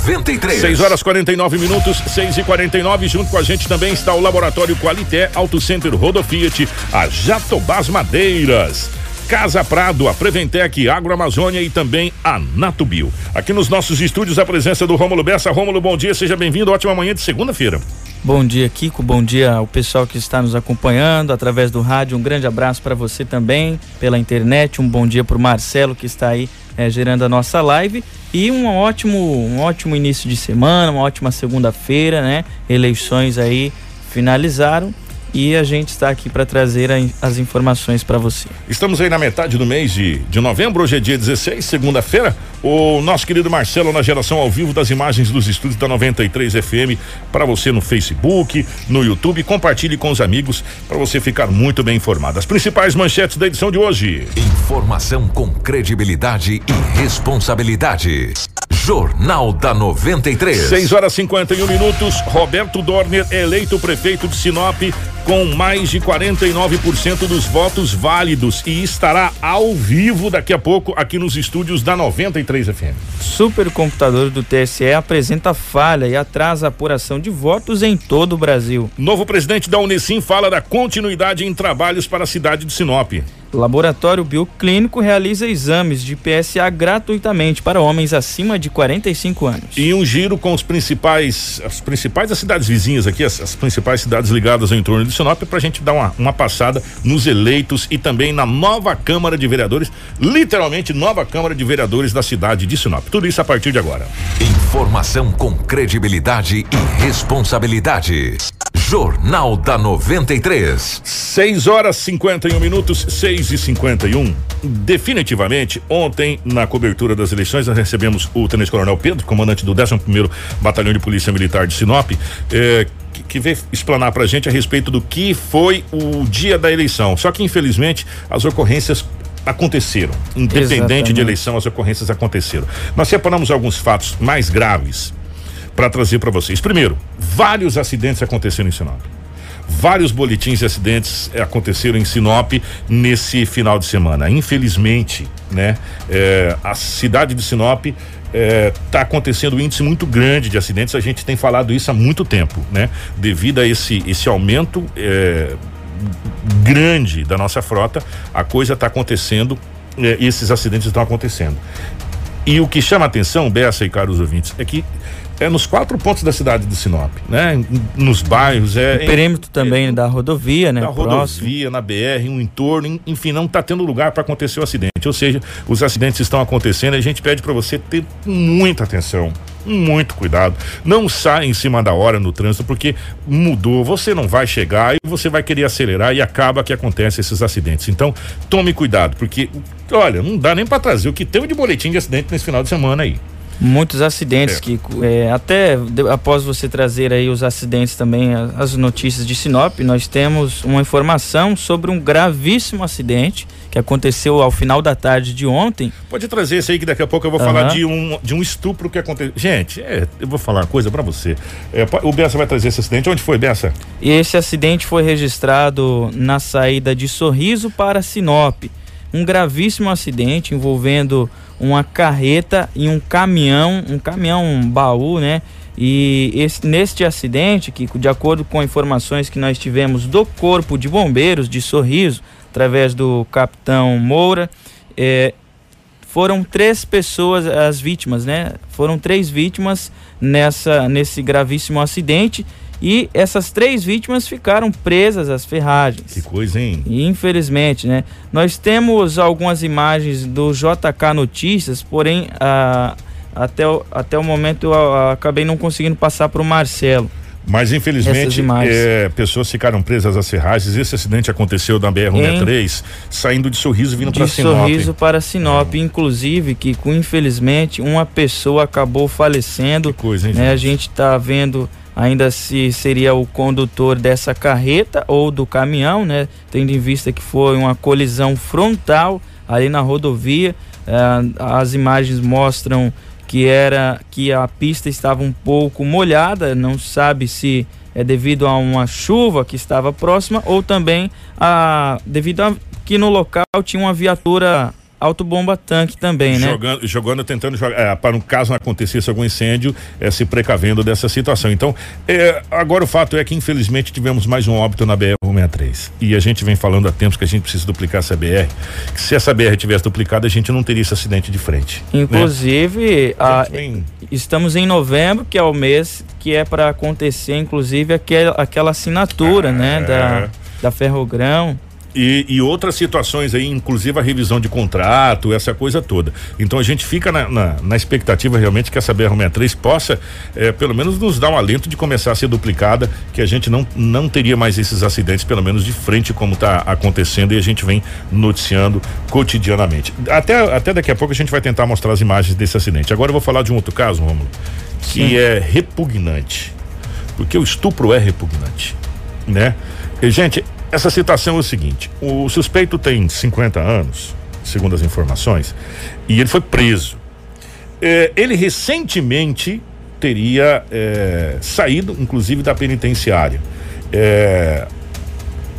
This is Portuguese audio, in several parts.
93. 6 horas 49 minutos, 6 e 49 Junto com a gente também está o Laboratório Qualité Auto Center Rodo Fiat, a Jatobás Madeiras. Casa Prado, a Preventec, Agroamazônia e também a Natubio. Aqui nos nossos estúdios a presença do Rômulo Bessa. Rômulo, bom dia, seja bem-vindo. Ótima manhã de segunda-feira. Bom dia, Kiko. Bom dia ao pessoal que está nos acompanhando através do rádio. Um grande abraço para você também pela internet. Um bom dia para o Marcelo que está aí é, gerando a nossa live e um ótimo, um ótimo início de semana, uma ótima segunda-feira, né? Eleições aí finalizaram e a gente está aqui para trazer a, as informações para você. Estamos aí na metade do mês de, de novembro, hoje é dia 16, segunda-feira. O nosso querido Marcelo na geração ao vivo das imagens dos estúdios da 93 FM para você no Facebook, no YouTube. Compartilhe com os amigos para você ficar muito bem informado. As principais manchetes da edição de hoje. Informação com credibilidade e responsabilidade. Jornal da 93. 6 horas 51 minutos. Roberto Dorner eleito prefeito de Sinop com mais de 49% dos votos válidos e estará ao vivo daqui a pouco aqui nos estúdios da 93 FM. Supercomputador do TSE apresenta falha e atrasa a apuração de votos em todo o Brasil. Novo presidente da Unesim fala da continuidade em trabalhos para a cidade de Sinop. Laboratório Bioclínico realiza exames de PSA gratuitamente para homens acima de 45 anos. E um giro com os principais, as principais as cidades vizinhas aqui, as, as principais cidades ligadas ao entorno de Sinop, para a gente dar uma, uma passada nos eleitos e também na nova Câmara de Vereadores, literalmente nova Câmara de Vereadores da cidade de Sinop. Tudo isso a partir de agora. Informação com credibilidade e responsabilidade. Jornal da 93. 6 horas 51 minutos, 6 e 51. Definitivamente, ontem, na cobertura das eleições, nós recebemos o Tenente Coronel Pedro, comandante do 11 Batalhão de Polícia Militar de Sinop, eh, que, que veio explanar pra gente a respeito do que foi o dia da eleição. Só que, infelizmente, as ocorrências aconteceram. Independente Exatamente. de eleição, as ocorrências aconteceram. Nós separamos alguns fatos mais graves para trazer para vocês. Primeiro, vários acidentes aconteceram em Sinop. Vários boletins de acidentes eh, aconteceram em Sinop nesse final de semana. Infelizmente, né, é, a cidade de Sinop está é, tá acontecendo um índice muito grande de acidentes. A gente tem falado isso há muito tempo, né? Devido a esse, esse aumento é, grande da nossa frota, a coisa está acontecendo, é, esses acidentes estão acontecendo. E o que chama atenção, Bessa e caros ouvintes, é que é nos quatro pontos da cidade de Sinop, né? Nos bairros, é. O perímetro é, também é, da rodovia, né? Da rodovia, na BR, um entorno, enfim, não está tendo lugar para acontecer o acidente. Ou seja, os acidentes estão acontecendo e a gente pede para você ter muita atenção muito cuidado. Não saia em cima da hora no trânsito, porque mudou. Você não vai chegar e você vai querer acelerar e acaba que acontece esses acidentes. Então, tome cuidado, porque, olha, não dá nem para trazer o que teve de boletim de acidente nesse final de semana aí. Muitos acidentes é. que é, até de, após você trazer aí os acidentes também as notícias de Sinop, nós temos uma informação sobre um gravíssimo acidente que aconteceu ao final da tarde de ontem. Pode trazer esse aí que daqui a pouco eu vou uhum. falar de um, de um estupro que aconteceu. Gente, é, eu vou falar uma coisa para você. É, o Bessa vai trazer esse acidente. Onde foi, Bessa? Esse acidente foi registrado na saída de Sorriso para Sinop. Um gravíssimo acidente envolvendo uma carreta e um caminhão, um caminhão um baú, né? E esse, neste acidente, que de acordo com informações que nós tivemos do Corpo de Bombeiros de Sorriso, através do capitão Moura, é, foram três pessoas as vítimas, né? Foram três vítimas nessa nesse gravíssimo acidente e essas três vítimas ficaram presas às ferragens. Que coisa, hein? E, infelizmente, né? Nós temos algumas imagens do JK Notícias, porém, a, até, o, até o momento eu a, acabei não conseguindo passar para o Marcelo. Mas infelizmente é, pessoas ficaram presas às ferragens. Esse acidente aconteceu na BR-163, saindo de Sorriso vindo para Sinop. De Sorriso para Sinop, é. inclusive que infelizmente uma pessoa acabou falecendo. Que coisa, hein, né? A gente está vendo ainda se seria o condutor dessa carreta ou do caminhão, né? Tendo em vista que foi uma colisão frontal ali na rodovia. Eh, as imagens mostram que era que a pista estava um pouco molhada, não sabe se é devido a uma chuva que estava próxima ou também a devido a que no local tinha uma viatura autobomba tanque também, né? Jogando, jogando tentando jogar, é, para no caso acontecesse algum incêndio, é, se precavendo dessa situação. Então, é, agora o fato é que infelizmente tivemos mais um óbito na BR-163. E a gente vem falando há tempos que a gente precisa duplicar essa BR. Que se essa BR tivesse duplicada, a gente não teria esse acidente de frente. Né? Inclusive, né? a, estamos em novembro, que é o mês que é para acontecer, inclusive, aquel, aquela assinatura, ah, né? Da, da Ferrogrão. E, e, outras situações aí, inclusive a revisão de contrato, essa coisa toda. Então a gente fica na, na, na expectativa realmente que essa BR-63 possa, é, pelo menos, nos dar um alento de começar a ser duplicada, que a gente não, não teria mais esses acidentes, pelo menos de frente, como está acontecendo, e a gente vem noticiando cotidianamente. Até, até daqui a pouco a gente vai tentar mostrar as imagens desse acidente. Agora eu vou falar de um outro caso, Romulo, que Sim. é repugnante. Porque o estupro é repugnante, né? E, gente, essa situação é o seguinte: o suspeito tem 50 anos, segundo as informações, e ele foi preso. É, ele recentemente teria é, saído, inclusive, da penitenciária. É,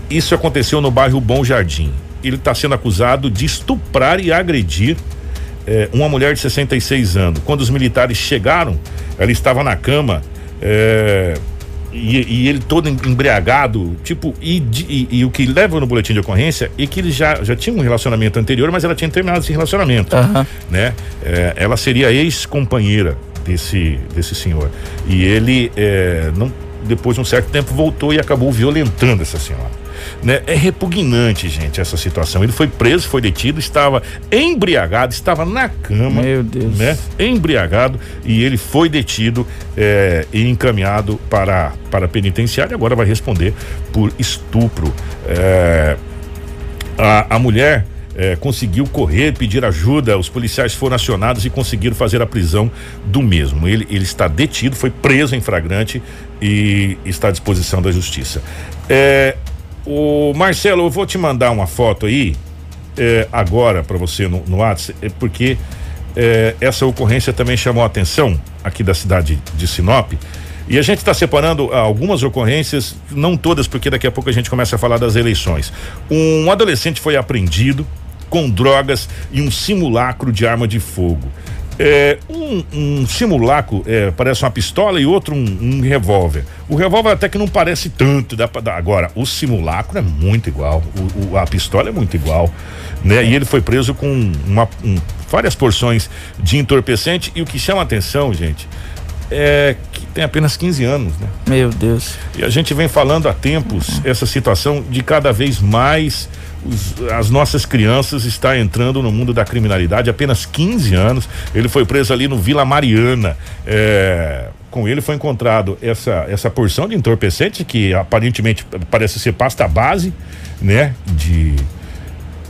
isso aconteceu no bairro Bom Jardim. Ele está sendo acusado de estuprar e agredir é, uma mulher de 66 anos. Quando os militares chegaram, ela estava na cama. É, e, e, ele todo embriagado, tipo, e, e, e, o que leva no boletim de ocorrência é que ele já, já tinha um relacionamento anterior, mas ela tinha terminado esse relacionamento, uhum. né? É, ela seria ex-companheira desse, desse senhor. E ele, é, não, depois de um certo tempo, voltou e acabou violentando essa senhora. Né? É repugnante, gente, essa situação. Ele foi preso, foi detido, estava embriagado, estava na cama. Meu Deus. Né? Embriagado e ele foi detido é, e encaminhado para, para a penitenciária. Agora vai responder por estupro. É, a, a mulher é, conseguiu correr, pedir ajuda, os policiais foram acionados e conseguiram fazer a prisão do mesmo. Ele, ele está detido, foi preso em flagrante e está à disposição da justiça. É, o Marcelo, eu vou te mandar uma foto aí é, agora para você no, no WhatsApp, é porque é, essa ocorrência também chamou a atenção aqui da cidade de Sinop. E a gente está separando algumas ocorrências, não todas, porque daqui a pouco a gente começa a falar das eleições. Um adolescente foi apreendido com drogas e um simulacro de arma de fogo. É, um, um, simulacro é, parece uma pistola e outro um, um revólver. O revólver até que não parece tanto, dá pra. Agora, o simulacro é muito igual. O, o, a pistola é muito igual. Né? E ele foi preso com uma, várias porções de entorpecente. E o que chama atenção, gente, é que tem apenas 15 anos, né? Meu Deus. E a gente vem falando há tempos essa situação de cada vez mais os, as nossas crianças está entrando no mundo da criminalidade apenas 15 anos. Ele foi preso ali no Vila Mariana. É, com ele foi encontrado essa, essa porção de entorpecente que aparentemente parece ser pasta base, né? De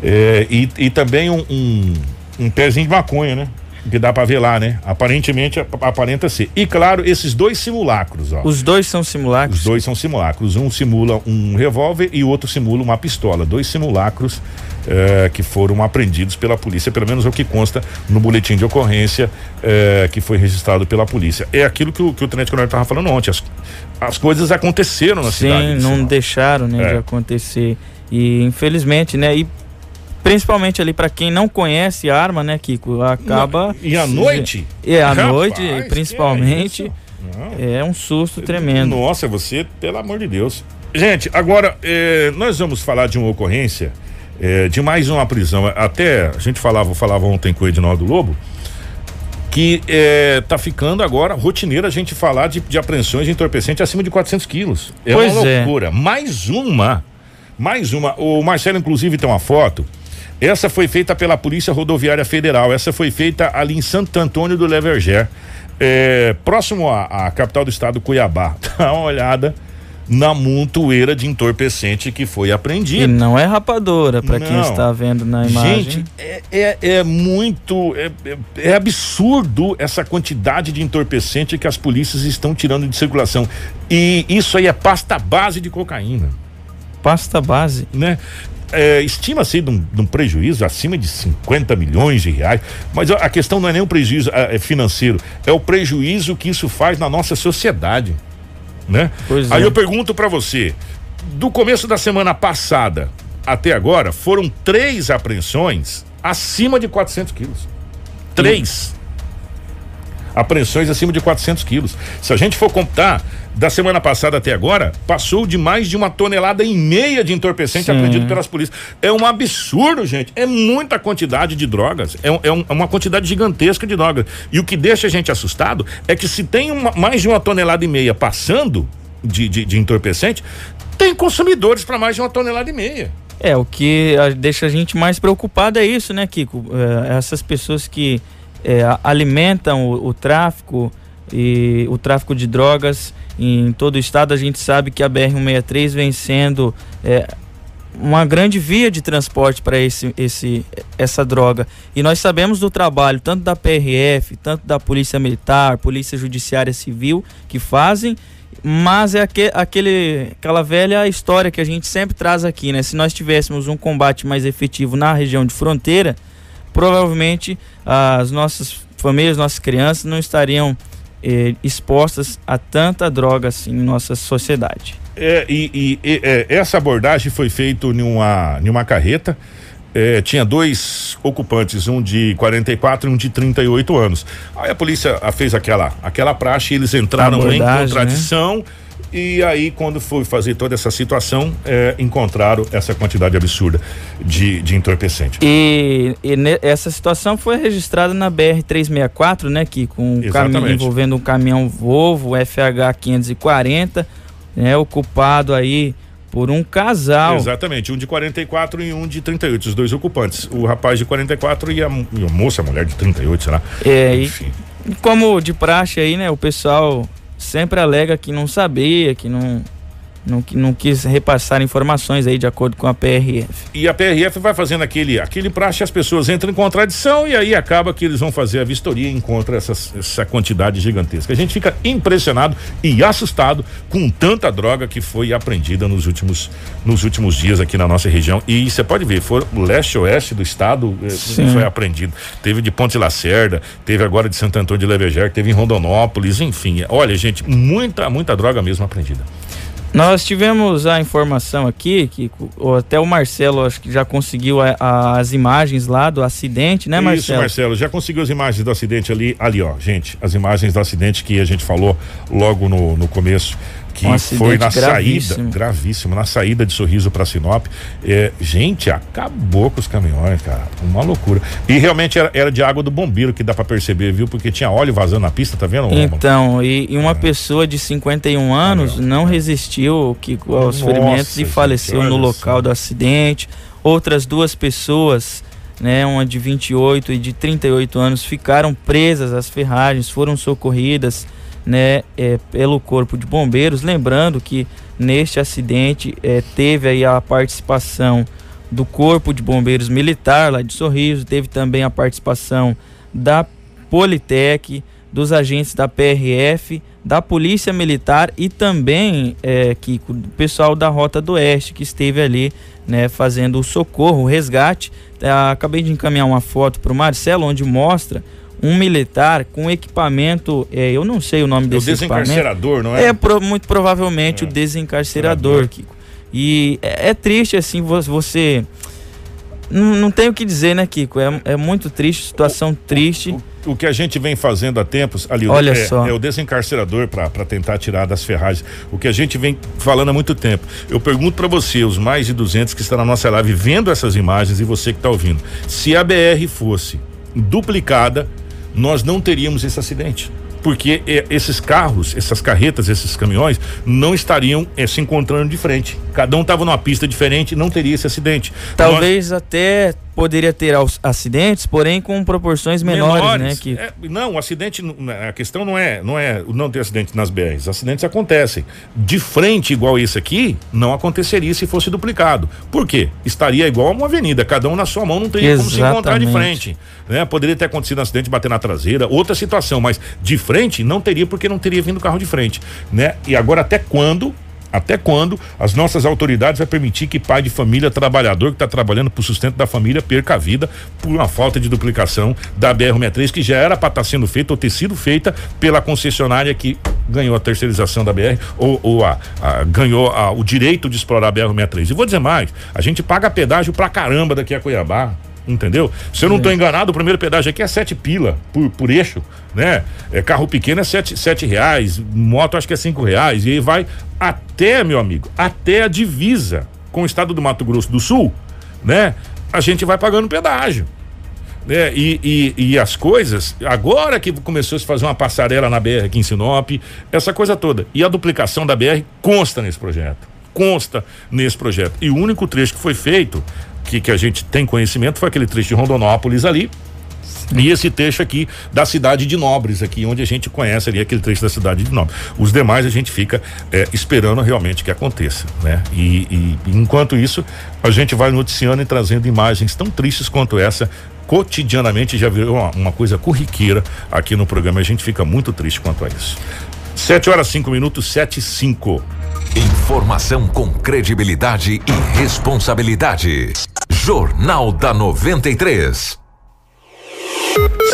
é, e, e também um, um, um pezinho de maconha, né? Que dá para ver lá, né? Aparentemente aparenta ser. E claro, esses dois simulacros, ó. Os dois são simulacros? Os dois são simulacros. Um simula um revólver e o outro simula uma pistola. Dois simulacros eh, que foram apreendidos pela polícia, pelo menos é o que consta no boletim de ocorrência eh, que foi registrado pela polícia. É aquilo que o, que o Tenente Coronel estava falando ontem. As, as coisas aconteceram na Sim, cidade. Sim, não deixaram né, é. de acontecer. E infelizmente, né? E Principalmente ali para quem não conhece a arma, né, Kiko? Acaba. E à noite? É, à noite, principalmente. É, é, um susto tremendo. Nossa, você, pelo amor de Deus. Gente, agora, eh, nós vamos falar de uma ocorrência eh, de mais uma prisão. Até a gente falava, falava ontem com o Edinaldo Lobo que eh, tá ficando agora rotineiro a gente falar de, de apreensões de entorpecente acima de 400 quilos. É pois uma é. loucura. É. Mais uma, mais uma. O Marcelo, inclusive, tem uma foto essa foi feita pela Polícia Rodoviária Federal. Essa foi feita ali em Santo Antônio do Leverger, é, próximo à, à, capital do estado, Cuiabá. Dá uma olhada na montoeira de entorpecente que foi apreendida. E não é rapadora, para quem está vendo na imagem. Gente, é, é, é muito. É, é, é, absurdo essa quantidade de entorpecente que as polícias estão tirando de circulação. E isso aí é pasta base de cocaína. Pasta base? Né? É, estima-se de, um, de, um, prejuízo acima de 50 milhões de reais, mas a questão não é nem um prejuízo é, é, financeiro, é o prejuízo que isso faz na nossa sociedade, né? Pois Aí é. eu pergunto para você, do começo da semana passada até agora, foram três apreensões acima de 400 quilos. Três apreensões acima de 400 quilos. Se a gente for computar, da semana passada até agora, passou de mais de uma tonelada e meia de entorpecente Sim. apreendido pelas polícias. É um absurdo, gente. É muita quantidade de drogas. É, é, um, é, uma quantidade gigantesca de drogas. E o que deixa a gente assustado é que se tem uma, mais de uma tonelada e meia passando de, de, de entorpecente, tem consumidores para mais de uma tonelada e meia. É, o que deixa a gente mais preocupado é isso, né, Kiko? É, essas pessoas que é, alimentam o, o, tráfico e o tráfico de drogas em todo o estado. A gente sabe que a BR-163 vem sendo é, uma grande via de transporte para esse, esse, essa droga. E nós sabemos do trabalho tanto da PRF, tanto da Polícia Militar, Polícia Judiciária Civil, que fazem, mas é aquele, aquele, aquela velha história que a gente sempre traz aqui, né? Se nós tivéssemos um combate mais efetivo na região de fronteira, provavelmente as nossas famílias, nossas crianças não estariam eh, expostas a tanta droga assim em nossa sociedade. É, e, e, e é, essa abordagem foi feita em uma, em uma carreta. É, tinha dois ocupantes, um de 44 e um de 38 anos. Aí a polícia fez aquela, aquela praxe, eles entraram em né? contradição. Né? E aí, quando foi fazer toda essa situação, é, encontraram essa quantidade absurda de, de entorpecente. E, e essa situação foi registrada na BR-364, né? Que com um caminhão, envolvendo um caminhão Volvo FH 540, né? Ocupado aí por um casal. Exatamente, um de 44 e um de 38, os dois ocupantes. O rapaz de 44 e a, e a moça, a mulher de 38, sei lá. É, Enfim. E, como de praxe aí, né? O pessoal sempre alega que não sabia, que não não, não quis repassar informações aí de acordo com a PRF. E a PRF vai fazendo aquele, aquele praxe, as pessoas entram em contradição e aí acaba que eles vão fazer a vistoria e encontram essas, essa quantidade gigantesca. A gente fica impressionado e assustado com tanta droga que foi apreendida nos últimos, nos últimos dias aqui na nossa região. E você pode ver, foi o leste-oeste do estado eh, Sim. foi apreendido. Teve de Ponte Lacerda, teve agora de Santo Antônio de Leveger, teve em Rondonópolis, enfim. Olha, gente, muita, muita droga mesmo apreendida. Nós tivemos a informação aqui que até o Marcelo acho que já conseguiu a, a, as imagens lá do acidente, né, Marcelo? Isso, Marcelo, já conseguiu as imagens do acidente ali, ali, ó, gente, as imagens do acidente que a gente falou logo no, no começo que um foi na gravíssimo. saída, gravíssimo, na saída de Sorriso para Sinop. É, gente, acabou com os caminhões, cara. Uma loucura. E realmente era, era de água do bombeiro que dá para perceber, viu? Porque tinha óleo vazando na pista, tá vendo? Então, e, e uma é. pessoa de 51 anos ah, não resistiu que, aos Nossa, ferimentos e faleceu no local do acidente. Outras duas pessoas né, uma de 28 e de 38 anos ficaram presas às ferragens, foram socorridas né, é, pelo Corpo de Bombeiros. Lembrando que neste acidente é, teve aí a participação do Corpo de Bombeiros Militar lá de Sorriso, teve também a participação da Politec, dos agentes da PRF, da Polícia Militar e também é, que o pessoal da Rota do Oeste que esteve ali né, fazendo o socorro, o resgate. É, acabei de encaminhar uma foto para o Marcelo onde mostra um militar com equipamento, é, eu não sei o nome desse o desencarcerador, não é? É pro, muito provavelmente é. o desencarcerador, Kiko. E é, é, triste assim você não, não tem o que dizer, né, Kiko? É, é muito triste, situação triste. O, o, que a gente vem fazendo há tempos, ali, Olha é, só. é o desencarcerador para tentar tirar das ferragens. O que a gente vem falando há muito tempo. Eu pergunto para você, os mais de 200 que estão na nossa live vendo essas imagens e você que está ouvindo, se a BR fosse duplicada nós não teríamos esse acidente porque esses carros, essas carretas, esses caminhões não estariam eh, se encontrando de frente. Cada um estava numa pista diferente, não teria esse acidente. Talvez Nós... até poderia ter acidentes, porém com proporções menores, menores né? Que... É, não, o acidente, a questão não é, não é não ter acidente nas BRs. Acidentes acontecem. De frente igual esse aqui, não aconteceria se fosse duplicado. Por quê? Estaria igual a uma avenida, cada um na sua mão, não teria Exatamente. como se encontrar de frente. Né? Poderia ter acontecido um acidente, bater na traseira, outra situação, mas de frente não teria porque não teria vindo carro de frente, né? E agora até quando até quando as nossas autoridades vai permitir que pai de família, trabalhador que está trabalhando para o sustento da família, perca a vida por uma falta de duplicação da BR-63, que já era para estar tá sendo feita ou ter sido feita pela concessionária que ganhou a terceirização da BR ou, ou a, a, ganhou a, o direito de explorar a BR-63. E vou dizer mais: a gente paga pedágio pra caramba daqui a Cuiabá entendeu? Se eu não estou enganado, o primeiro pedágio aqui é sete pila por, por eixo, né? É, carro pequeno é sete, sete reais, moto acho que é cinco reais, e aí vai até, meu amigo, até a divisa com o estado do Mato Grosso do Sul, né? A gente vai pagando pedágio. Né? E, e, e, as coisas, agora que começou a se fazer uma passarela na BR aqui em Sinop, essa coisa toda. E a duplicação da BR consta nesse projeto. Consta nesse projeto. E o único trecho que foi feito que, que a gente tem conhecimento foi aquele trecho de Rondonópolis ali, e esse trecho aqui da cidade de Nobres, aqui onde a gente conhece ali aquele trecho da cidade de Nobres. Os demais a gente fica é, esperando realmente que aconteça, né? E, e, enquanto isso, a gente vai noticiando e trazendo imagens tão tristes quanto essa. Cotidianamente já virou uma, uma coisa corriqueira aqui no programa. A gente fica muito triste quanto a isso. 7 horas 5 minutos, 7 e 5. Informação com credibilidade e responsabilidade. Jornal da 93.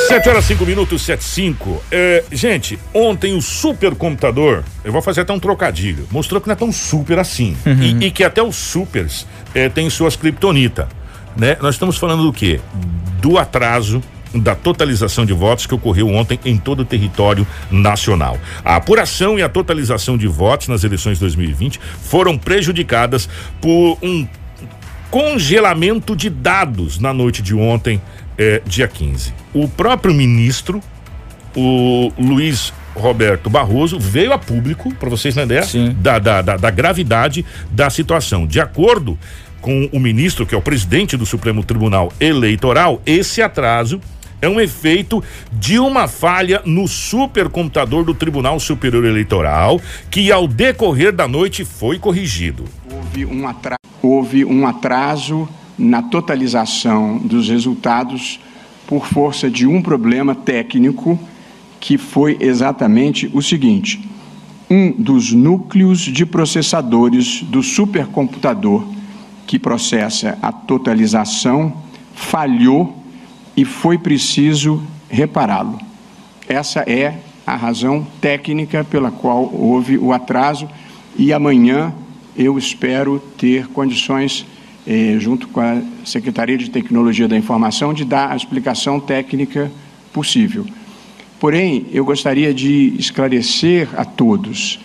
7 horas 5 minutos, 7 5. É, gente, ontem o supercomputador, eu vou fazer até um trocadilho, mostrou que não é tão super assim. Uhum. E, e, que até os supers é, têm suas criptonita. Né? Nós estamos falando do quê? Do atraso da totalização de votos que ocorreu ontem em todo o território nacional. A apuração e a totalização de votos nas eleições 2020 foram prejudicadas por um congelamento de dados na noite de ontem, eh, dia 15. O próprio ministro, o Luiz Roberto Barroso, veio a público, para vocês terem ideia, da, da, da, da gravidade da situação. De acordo com o ministro, que é o presidente do Supremo Tribunal Eleitoral, esse atraso é um efeito de uma falha no supercomputador do Tribunal Superior Eleitoral, que ao decorrer da noite foi corrigido. Houve um atraso, houve um atraso na totalização dos resultados por força de um problema técnico que foi exatamente o seguinte: um dos núcleos de processadores do supercomputador que processa a totalização falhou e foi preciso repará-lo. Essa é a razão técnica pela qual houve o atraso e amanhã eu espero ter condições, eh, junto com a Secretaria de Tecnologia da Informação, de dar a explicação técnica possível. Porém, eu gostaria de esclarecer a todos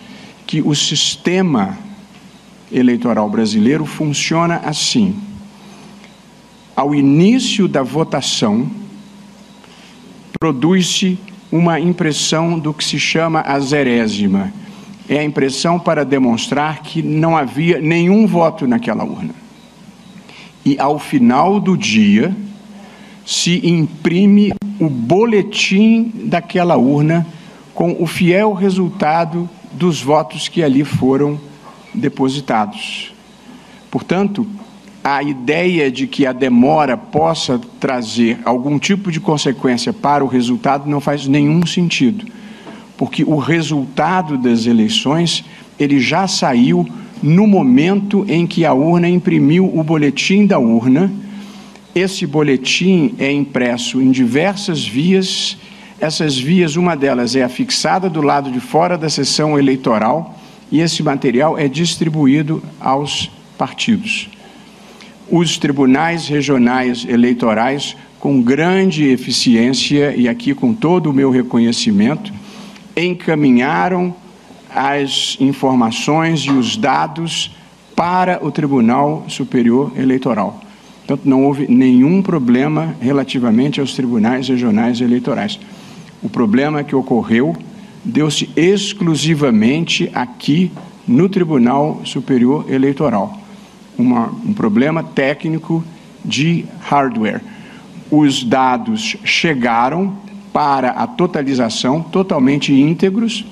que o sistema eleitoral brasileiro funciona assim ao início da votação, produz-se uma impressão do que se chama a zerésima. É a impressão para demonstrar que não havia nenhum voto naquela urna. E ao final do dia, se imprime o boletim daquela urna com o fiel resultado dos votos que ali foram depositados. Portanto, a ideia de que a demora possa trazer algum tipo de consequência para o resultado não faz nenhum sentido, porque o resultado das eleições ele já saiu no momento em que a urna imprimiu o boletim da urna. Esse boletim é impresso em diversas vias. Essas vias, uma delas é afixada do lado de fora da sessão eleitoral e esse material é distribuído aos partidos os tribunais regionais eleitorais, com grande eficiência e aqui com todo o meu reconhecimento, encaminharam as informações e os dados para o Tribunal Superior Eleitoral. Portanto, não houve nenhum problema relativamente aos tribunais regionais eleitorais. O problema que ocorreu deu-se exclusivamente aqui no Tribunal Superior Eleitoral uma, um problema técnico de hardware. Os dados chegaram para a totalização totalmente íntegros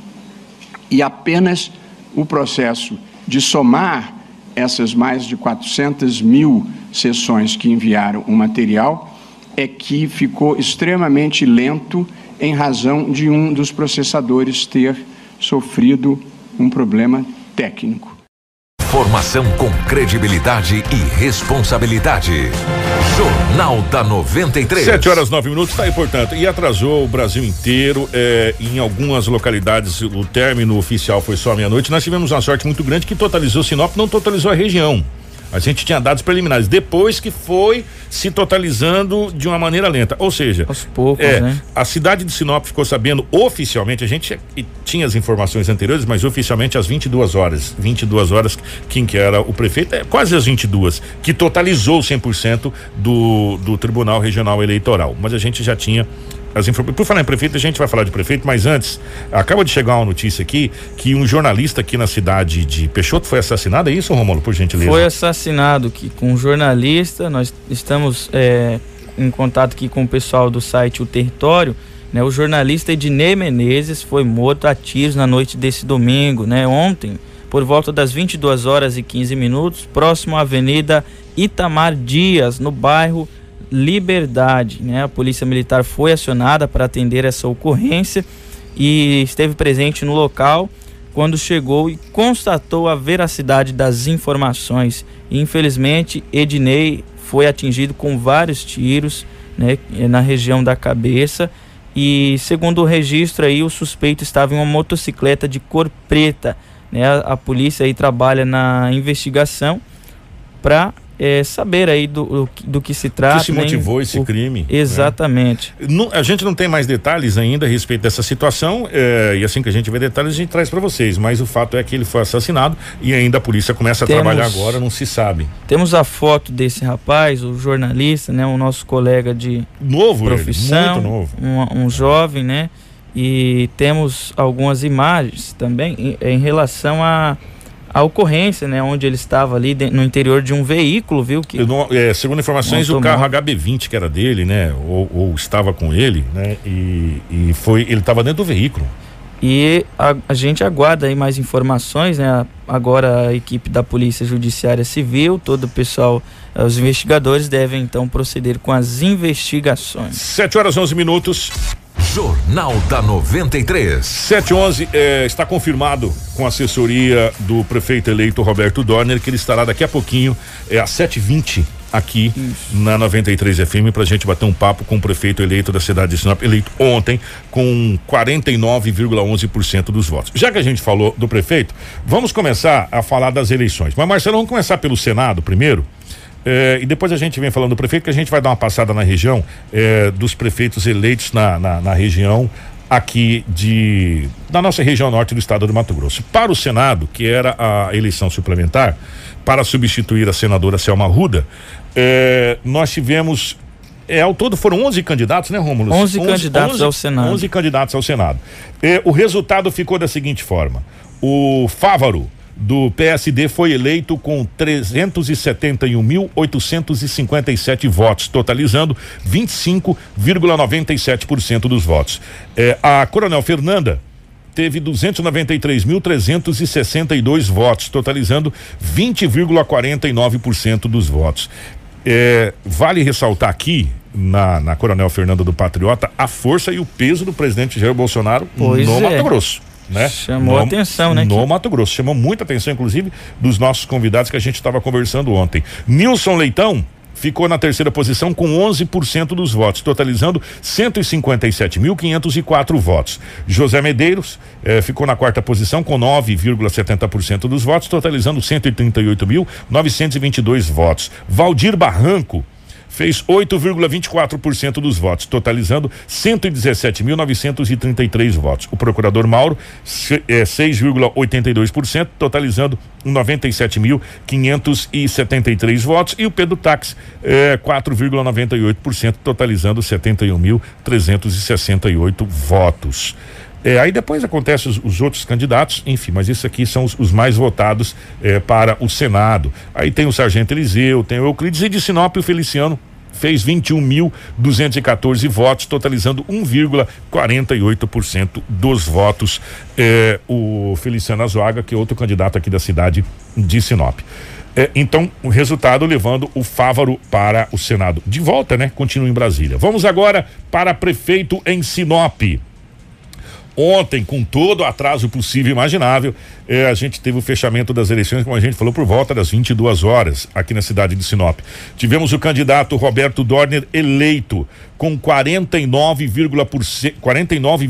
e apenas o processo de somar essas mais de 400 mil sessões que enviaram o material é que ficou extremamente lento em razão de um dos processadores ter sofrido um problema técnico. Informação com credibilidade e responsabilidade. Jornal da 93. 7 horas 9 minutos, tá aí, portanto. E atrasou o Brasil inteiro. É, em algumas localidades, o término oficial foi só meia-noite. Nós tivemos uma sorte muito grande que totalizou Sinop, não totalizou a região. A gente tinha dados preliminares. Depois que foi se totalizando de uma maneira lenta. Ou seja, aos poucos, é, né? A cidade de Sinop ficou sabendo oficialmente, a gente tinha as informações anteriores, mas oficialmente às 22 horas. 22 horas, quem que era o prefeito? É quase às 22, que totalizou 100% do, do Tribunal Regional Eleitoral. Mas a gente já tinha as informações. Por falar em prefeito, a gente vai falar de prefeito, mas antes, acaba de chegar uma notícia aqui que um jornalista aqui na cidade de Peixoto foi assassinado. É isso, Romulo, por gentileza? Foi assassinado aqui com um jornalista. Nós estamos é, em contato aqui com o pessoal do site O Território. Né, o jornalista Ednei Menezes foi morto a tiros na noite desse domingo, né? Ontem, por volta das 22 horas e 15 minutos, próximo à Avenida Itamar Dias, no bairro Liberdade. Né? A Polícia Militar foi acionada para atender essa ocorrência e esteve presente no local quando chegou e constatou a veracidade das informações. Infelizmente, Ednei foi atingido com vários tiros né, na região da cabeça. E segundo o registro aí, o suspeito estava em uma motocicleta de cor preta. Né? A, a polícia aí trabalha na investigação para é, saber aí do, do que se trata. Que se motivou né? esse o, crime. Exatamente. Né? Não, a gente não tem mais detalhes ainda a respeito dessa situação é, e assim que a gente vê detalhes a gente traz para vocês. Mas o fato é que ele foi assassinado e ainda a polícia começa temos, a trabalhar agora, não se sabe. Temos a foto desse rapaz, o jornalista, né, o nosso colega de novo, profissão, ele, novo, um, um jovem, né? E temos algumas imagens também em, em relação a a ocorrência, né, onde ele estava ali no interior de um veículo, viu? Que não, é, segundo informações, o carro HB20 que era dele, né, ou, ou estava com ele, né, e, e foi, ele estava dentro do veículo. E a, a, gente aguarda aí mais informações, né? Agora a equipe da Polícia Judiciária Civil, todo o pessoal, eh, os investigadores devem então proceder com as investigações. 7 horas 11 minutos. Jornal da 93. 711 eh, está confirmado com a assessoria do prefeito eleito Roberto Dorner que ele estará daqui a pouquinho é, às 7h20 aqui Isso. na 93 FM para a gente bater um papo com o prefeito eleito da cidade de Sinop, eleito ontem com 49,11% dos votos. Já que a gente falou do prefeito, vamos começar a falar das eleições. Mas Marcelo, vamos começar pelo Senado primeiro. É, e depois a gente vem falando do prefeito, que a gente vai dar uma passada na região é, dos prefeitos eleitos na, na, na, região aqui de da nossa região norte do estado do Mato Grosso. Para o Senado, que era a eleição suplementar, para substituir a senadora Selma Ruda, é, nós tivemos é, ao todo foram 11 candidatos, né, Rômulo? 11, 11 candidatos 11, ao Senado. 11 candidatos ao Senado. O resultado ficou da seguinte forma: o Fávaro do PSD foi eleito com 371.857 votos, totalizando 25,97% dos votos. É, a Coronel Fernanda teve 293.362 votos, totalizando 20,49% dos votos. É, vale ressaltar aqui na, na Coronel Fernanda do Patriota a força e o peso do presidente Jair Bolsonaro pois no é. Mato Grosso né? Chamou no, atenção, né? No que... Mato Grosso. Chamou muita atenção, inclusive, dos nossos convidados que a gente estava conversando ontem. Nilson Leitão ficou na terceira posição com 11% dos votos, totalizando 157.504 votos. José Medeiros eh, ficou na quarta posição com 9,70% dos votos, totalizando 138.922 votos. Valdir Barranco fez 8,24% dos votos, totalizando 117.933 votos. O procurador Mauro, é, 6,82%, totalizando 97.573 votos. E o Pedro Tax, é, 4,98%, totalizando 71.368 votos. É, aí depois acontecem os, os, outros candidatos, enfim, mas isso aqui são os, os mais votados é, para o Senado. Aí tem o Sargento Eliseu, tem o Euclides e de Sinop o Feliciano fez 21.214 votos, totalizando 1,48% dos votos. É, o Feliciano Azuaga, que é outro candidato aqui da cidade de Sinop. É, então, o resultado levando o Fávaro para o Senado. De volta, né? Continua em Brasília. Vamos agora para prefeito em Sinop. Ontem, com todo o atraso possível e imaginável, eh, a gente teve o fechamento das eleições, como a gente falou, por volta das 22 horas, aqui na cidade de Sinop. Tivemos o candidato Roberto Dorner eleito com 49,11% 49,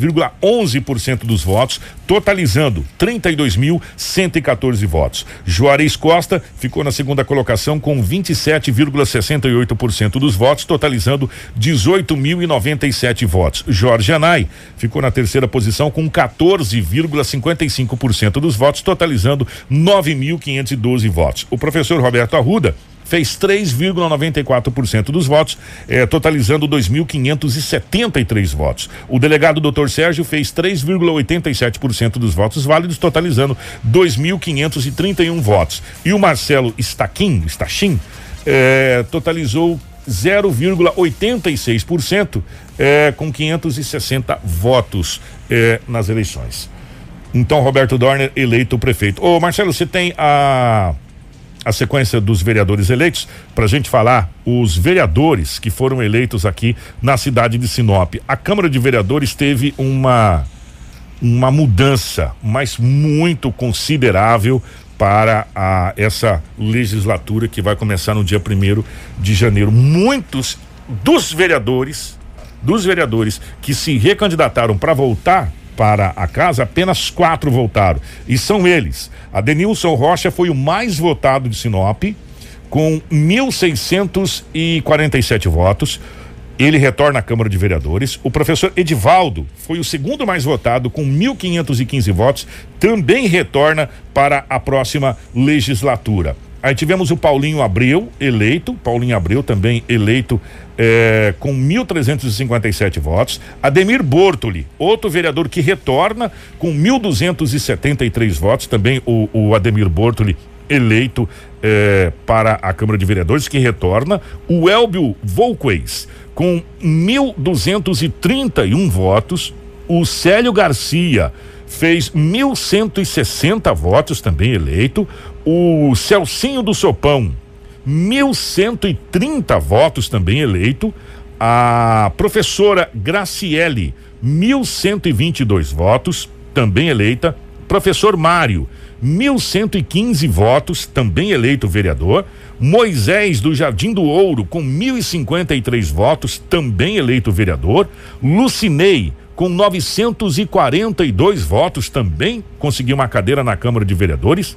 dos votos, totalizando 32.114 votos. Juarez Costa ficou na segunda colocação com 27,68% dos votos, totalizando 18.097 votos. Jorge Anai ficou na terceira posição com 14,55% dos votos, totalizando 9.512 votos. O professor Roberto Arruda fez 3,94% dos votos, eh, totalizando 2.573 votos. O delegado doutor Sérgio fez 3,87% dos votos válidos, totalizando 2.531 votos. E o Marcelo Staquim, Stachim, eh, totalizou 0,86%, eh, com 560 votos eh, nas eleições. Então, Roberto Dorner eleito prefeito. Ô, Marcelo, você tem a a sequência dos vereadores eleitos, para a gente falar os vereadores que foram eleitos aqui na cidade de Sinop. A Câmara de Vereadores teve uma, uma mudança, mas muito considerável para a, essa legislatura que vai começar no dia primeiro de janeiro. Muitos dos vereadores, dos vereadores que se recandidataram para voltar para a casa, apenas quatro voltaram. E são eles. Adenilson Rocha foi o mais votado de Sinop, com 1.647 votos. Ele retorna à Câmara de Vereadores. O professor Edivaldo foi o segundo mais votado, com 1.515 votos. Também retorna para a próxima legislatura. Aí tivemos o Paulinho Abreu, eleito. Paulinho Abreu também eleito é, com 1.357 votos. Ademir Bortoli, outro vereador que retorna com 1.273 votos. Também o, o Ademir Bortoli eleito é, para a Câmara de Vereadores, que retorna. O Elbio Volquez, com 1.231 votos. O Célio Garcia fez 1.160 votos, também eleito. O Celcinho do Sopão, 1.130 votos também eleito. A professora Graciele, 1.122 votos, também eleita. Professor Mário, 1.115 votos, também eleito vereador. Moisés do Jardim do Ouro, com 1.053 votos, também eleito vereador. Lucinei, com 942 votos, também conseguiu uma cadeira na Câmara de Vereadores.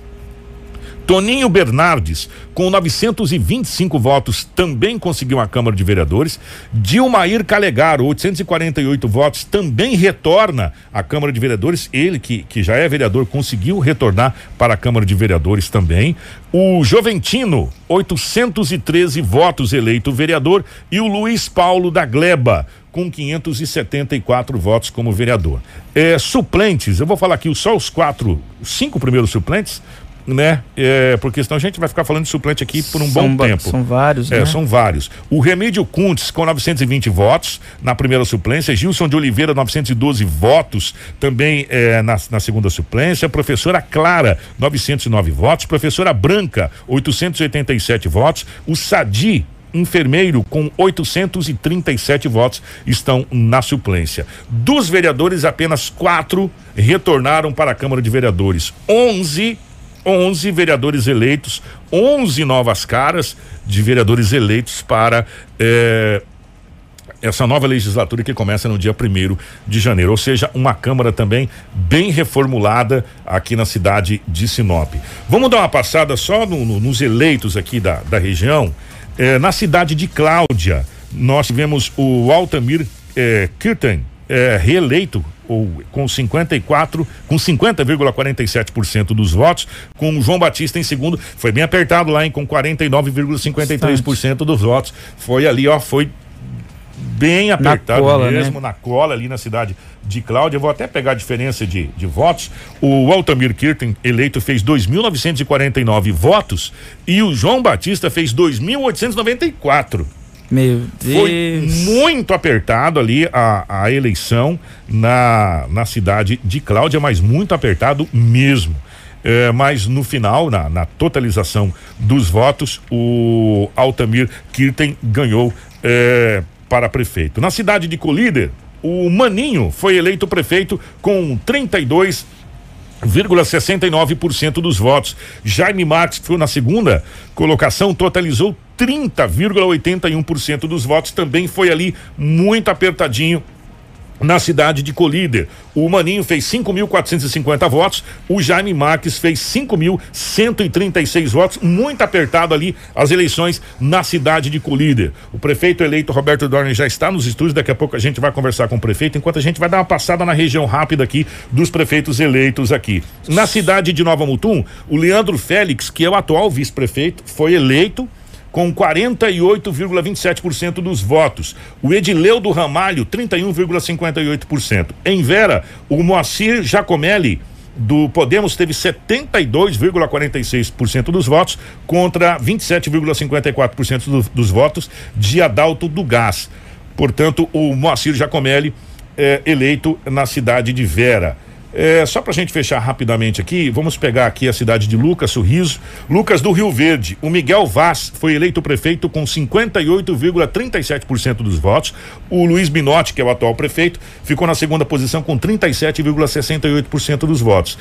Toninho Bernardes, com 925 votos, também conseguiu a Câmara de Vereadores. Dilmair Calegaro, 848 votos, também retorna à Câmara de Vereadores. Ele, que, que já é vereador, conseguiu retornar para a Câmara de Vereadores também. O Joventino, 813 votos, eleito vereador. E o Luiz Paulo da Gleba, com 574 votos como vereador. É, suplentes, eu vou falar aqui só os quatro, cinco primeiros suplentes né? É, porque senão a gente vai ficar falando de suplente aqui por um são bom tempo. São vários, é, né? São vários. O Remídio Cuntes com 920 votos na primeira suplência, Gilson de Oliveira 912 votos também é, na, na segunda suplência, professora Clara 909 votos, professora Branca 887 votos, o Sadi enfermeiro com 837 votos estão na suplência. Dos vereadores, apenas quatro retornaram para a Câmara de Vereadores. 11 11 vereadores eleitos, 11 novas caras de vereadores eleitos para eh, essa nova legislatura que começa no dia primeiro de janeiro, ou seja, uma Câmara também bem reformulada aqui na cidade de Sinop. Vamos dar uma passada só no, no, nos eleitos aqui da, da região. Eh, na cidade de Cláudia, nós tivemos o Altamir eh, Kirten eh, reeleito ou com 54, com 50,47% dos votos, com o João Batista em segundo, foi bem apertado lá, hein, com 49,53% dos votos. Foi ali, ó, foi bem apertado na cola, mesmo, né? na cola ali na cidade de Cláudia. Eu vou até pegar a diferença de, de votos. O Altamir Kirten, eleito, fez 2.949 votos e o João Batista fez 2.894. Meu Deus. Foi muito apertado ali a, a eleição na, na cidade de Cláudia, mas muito apertado mesmo. É, mas no final, na, na, totalização dos votos, o Altamir Kirten ganhou é, para prefeito. Na cidade de Colíder, O Maninho foi eleito prefeito com 32 0,69% dos votos. Jaime Marques foi na segunda colocação, totalizou 30,81% dos votos. Também foi ali muito apertadinho na cidade de Colíder. O Maninho fez 5.450 votos, o Jaime Marques fez 5.136 votos, muito apertado ali as eleições na cidade de Colíder. O prefeito eleito Roberto Dorner já está nos estúdios, daqui a pouco a gente vai conversar com o prefeito, enquanto a gente vai dar uma passada na região rápida aqui dos prefeitos eleitos aqui. Na cidade de Nova Mutum, o Leandro Félix, que é o atual vice-prefeito, foi eleito com 48,27% dos votos. O Edileu do Ramalho, 31,58%. Em Vera, o Moacir Jacomelli do Podemos teve 72,46% dos votos contra 27,54% do, dos votos de Adalto do Gás. Portanto, o Moacir Jacomelli é eleito na cidade de Vera. É, só para a gente fechar rapidamente aqui, vamos pegar aqui a cidade de Lucas, Sorriso. Lucas do Rio Verde. O Miguel Vaz foi eleito prefeito com 58,37% dos votos. O Luiz Binotti, que é o atual prefeito, ficou na segunda posição com 37,68% dos votos.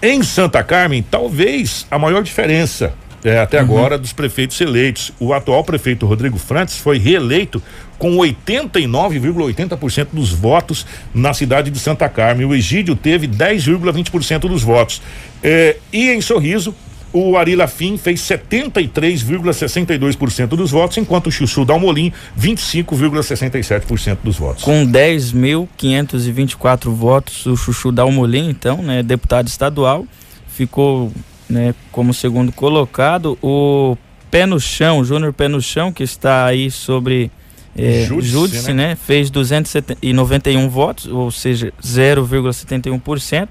Em Santa Carmen, talvez a maior diferença é, até uhum. agora dos prefeitos eleitos. O atual prefeito Rodrigo Frantes foi reeleito com 89,80% dos votos na cidade de Santa Carmen. O Egídio teve 10,20% dos votos. É, e em Sorriso, o Ari Lafim fez 73,62% dos votos, enquanto o Chuchu Dalmolin 25,67% dos votos. Com 10.524 votos, o Chuchu Dalmolin, então, né, deputado estadual, ficou né, como segundo colocado. O Pé no Chão, Júnior Pé no Chão, que está aí sobre é, Júdice, né? né? Fez 291 votos, ou seja, 0,71%.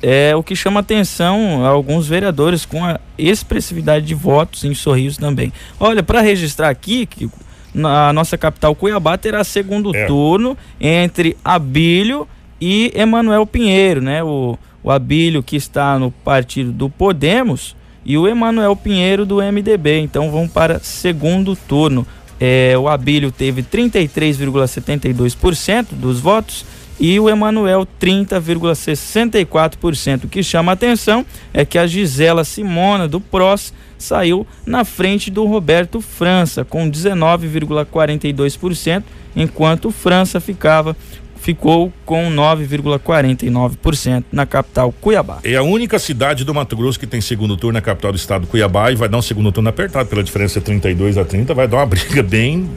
É o que chama atenção a alguns vereadores com a expressividade de votos em Sorriso também. Olha, para registrar aqui que na nossa capital Cuiabá terá segundo é. turno entre Abílio e Emanuel Pinheiro, né? O, o Abílio que está no partido do Podemos e o Emanuel Pinheiro do MDB. Então vão para segundo turno. É, o Abílio teve 33,72% dos votos e o Emanuel 30,64%. O que chama a atenção é que a Gisela Simona do PROS saiu na frente do Roberto França com 19,42%, enquanto França ficava ficou com 9,49% na capital Cuiabá. É a única cidade do Mato Grosso que tem segundo turno na capital do estado Cuiabá e vai dar um segundo turno apertado pela diferença 32 a 30, vai dar uma briga bem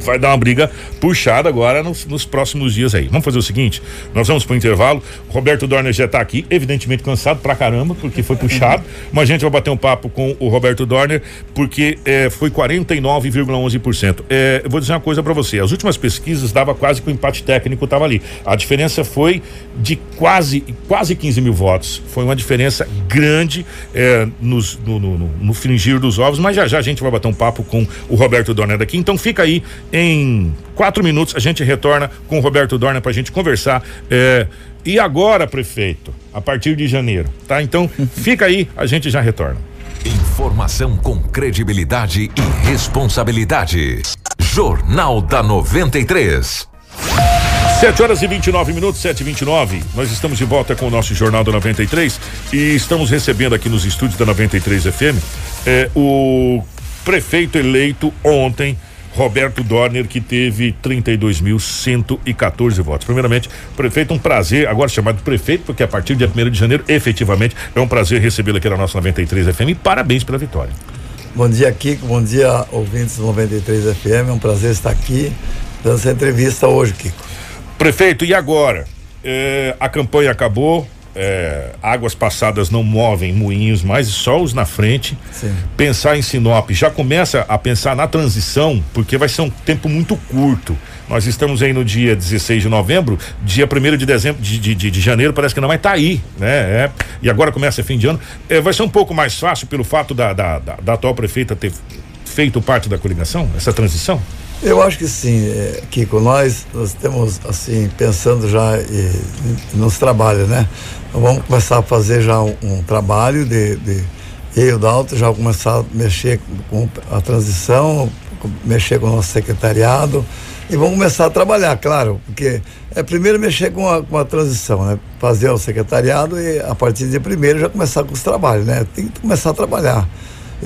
vai dar uma briga puxada agora nos, nos, próximos dias aí. Vamos fazer o seguinte: nós vamos pro intervalo. Roberto Dorner já tá aqui, evidentemente cansado pra caramba, porque foi puxado. mas a gente vai bater um papo com o Roberto Dorner, porque é, foi 49,11%. É, eu vou dizer uma coisa para você: as últimas pesquisas dava quase que o empate técnico tava A diferença foi de quase, quase 15 mil votos. Foi uma diferença grande é, nos, no, no, no, no fringir dos ovos, mas já já a gente vai bater um papo com o Roberto Dorner daqui. Então fica aí em quatro minutos a gente retorna com o Roberto Dorna para a gente conversar. É, e agora, prefeito, a partir de janeiro, tá? Então fica aí, a gente já retorna. Informação com credibilidade e responsabilidade. Jornal da 93. 7 horas e 29 minutos, 7 e 29 Nós estamos de volta com o nosso Jornal da 93 e estamos recebendo aqui nos estúdios da 93 FM é, o prefeito eleito ontem Roberto Dorner, que teve 32.114 votos. Primeiramente, prefeito, um prazer, agora chamado de prefeito, porque a partir dia 1 de janeiro, efetivamente, é um prazer recebê-lo aqui na nossa 93 FM. E parabéns pela vitória. Bom dia, Kiko. Bom dia, ouvintes do 93 FM. É um prazer estar aqui dando essa entrevista hoje, Kiko. Prefeito, e agora? É, a campanha acabou, é, águas passadas não movem moinhos mais, só os na frente. Sim. Pensar em Sinop, já começa a pensar na transição, porque vai ser um tempo muito curto. Nós estamos aí no dia 16 de novembro, dia 1 de dezembro, de, de, de, janeiro, parece que não vai estar tá aí, né? É, e agora começa fim de ano. É, vai ser um pouco mais fácil pelo fato da, da, da, da atual prefeita ter feito parte da coligação, essa transição? Eu acho que sim, é, Kiko. Nós, nós temos, assim, pensando já nos trabalhos, né? vamos começar a fazer já um, um trabalho de, de eu e o Dalton já começar a mexer com a transição, mexer com o nosso secretariado, e vamos começar a trabalhar, claro, porque é primeiro mexer com a, com a transição, né? Fazer o secretariado e a partir de primeiro já começar com os trabalhos, né? Tem que começar a trabalhar.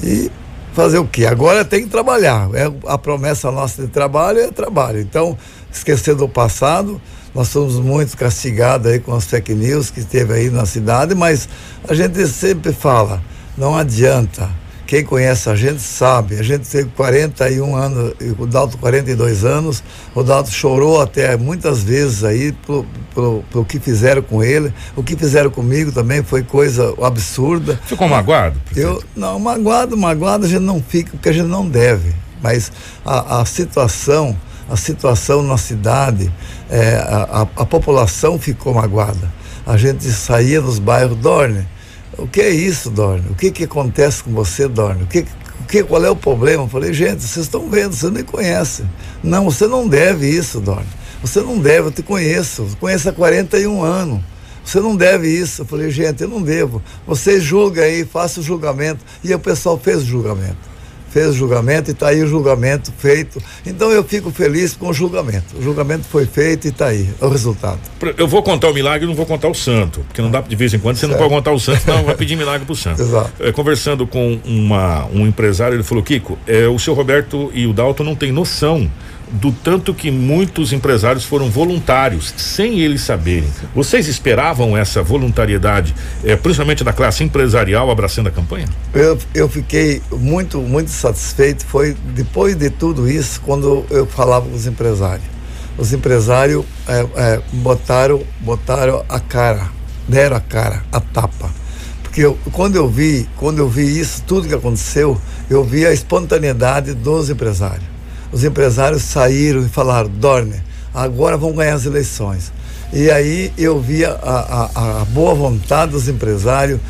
E fazer o quê? Agora tem que trabalhar. É a promessa nossa de trabalho é trabalho. Então, esquecer do passado, nós somos muito castigados aí com as fake news que teve aí na cidade, mas a gente sempre fala, não adianta quem conhece a gente sabe. A gente teve 41 anos, o Dalto 42 anos. O Dalto chorou até muitas vezes aí pelo, pelo, pelo que fizeram com ele. O que fizeram comigo também foi coisa absurda. Ficou magoado? Eu, não, magoado, magoado a gente não fica porque a gente não deve. Mas a, a situação, a situação na cidade, é, a, a, a população ficou magoada. A gente saía dos bairros, Dorne o que é isso, Dorne? O que que acontece com você, Dorne? O que, o que, qual é o problema? Eu falei, gente, vocês estão vendo, vocês me conhecem. Não, você não deve isso, Dorne. Você não deve, eu te conheço. Eu conheço há 41 anos. Você não deve isso. Eu falei, gente, eu não devo. Vocês julguem aí, façam o julgamento. E o pessoal fez o julgamento fez o julgamento e está aí o julgamento feito. Então eu fico feliz com o julgamento. O julgamento foi feito e está aí, é o resultado. Eu vou contar o milagre e não vou contar o santo, porque não dá de vez em quando, você certo. não pode contar o santo, não, vai pedir milagre pro santo. Exato. É, conversando com uma, um empresário, ele falou, Kiko, é, o seu Roberto e o Dalton não têm noção do tanto que muitos empresários foram voluntários, sem eles saberem. Vocês esperavam essa voluntariedade, eh, principalmente da classe empresarial, abraçando a campanha? Eu, eu fiquei muito, muito satisfeito. Foi depois de tudo isso, quando eu falava com os empresários. Os empresários eh, eh, botaram, botaram a cara, deram a cara, a tapa. Porque eu, quando eu vi, quando eu vi isso, tudo que aconteceu, eu vi a espontaneidade dos empresários os empresários saíram e falaram: Dorne, agora vão ganhar as eleições. E aí eu via a, a, a boa vontade dos empresários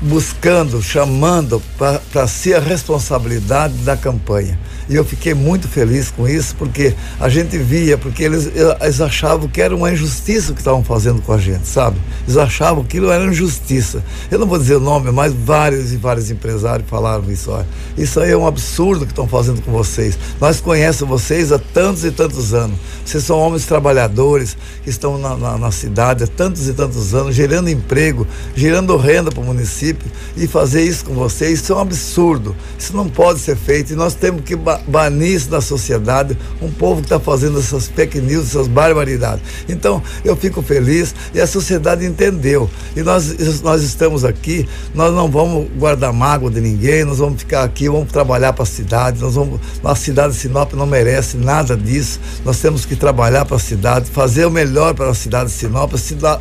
buscando, chamando para si a responsabilidade da campanha. E eu fiquei muito feliz com isso, porque a gente via, porque eles, eles achavam que era uma injustiça o que estavam fazendo com a gente, sabe? Eles achavam que aquilo era injustiça. Eu não vou dizer o nome, mas vários e vários empresários falaram isso. Olha, isso aí é um absurdo que estão fazendo com vocês. Nós conhecemos vocês há tantos e tantos anos. Vocês são homens trabalhadores que estão na, na, na cidade há tantos e tantos anos, gerando emprego, gerando renda para o município. E fazer isso com vocês, isso é um absurdo. Isso não pode ser feito. E nós temos que banir isso da sociedade, um povo que está fazendo essas fake news, essas barbaridades. Então, eu fico feliz e a sociedade entendeu. E nós, nós estamos aqui, nós não vamos guardar mágoa de ninguém, nós vamos ficar aqui, vamos trabalhar para a cidade, nós vamos. A cidade de Sinop não merece nada disso. Nós temos que trabalhar para a cidade, fazer o melhor para a cidade de Sinop.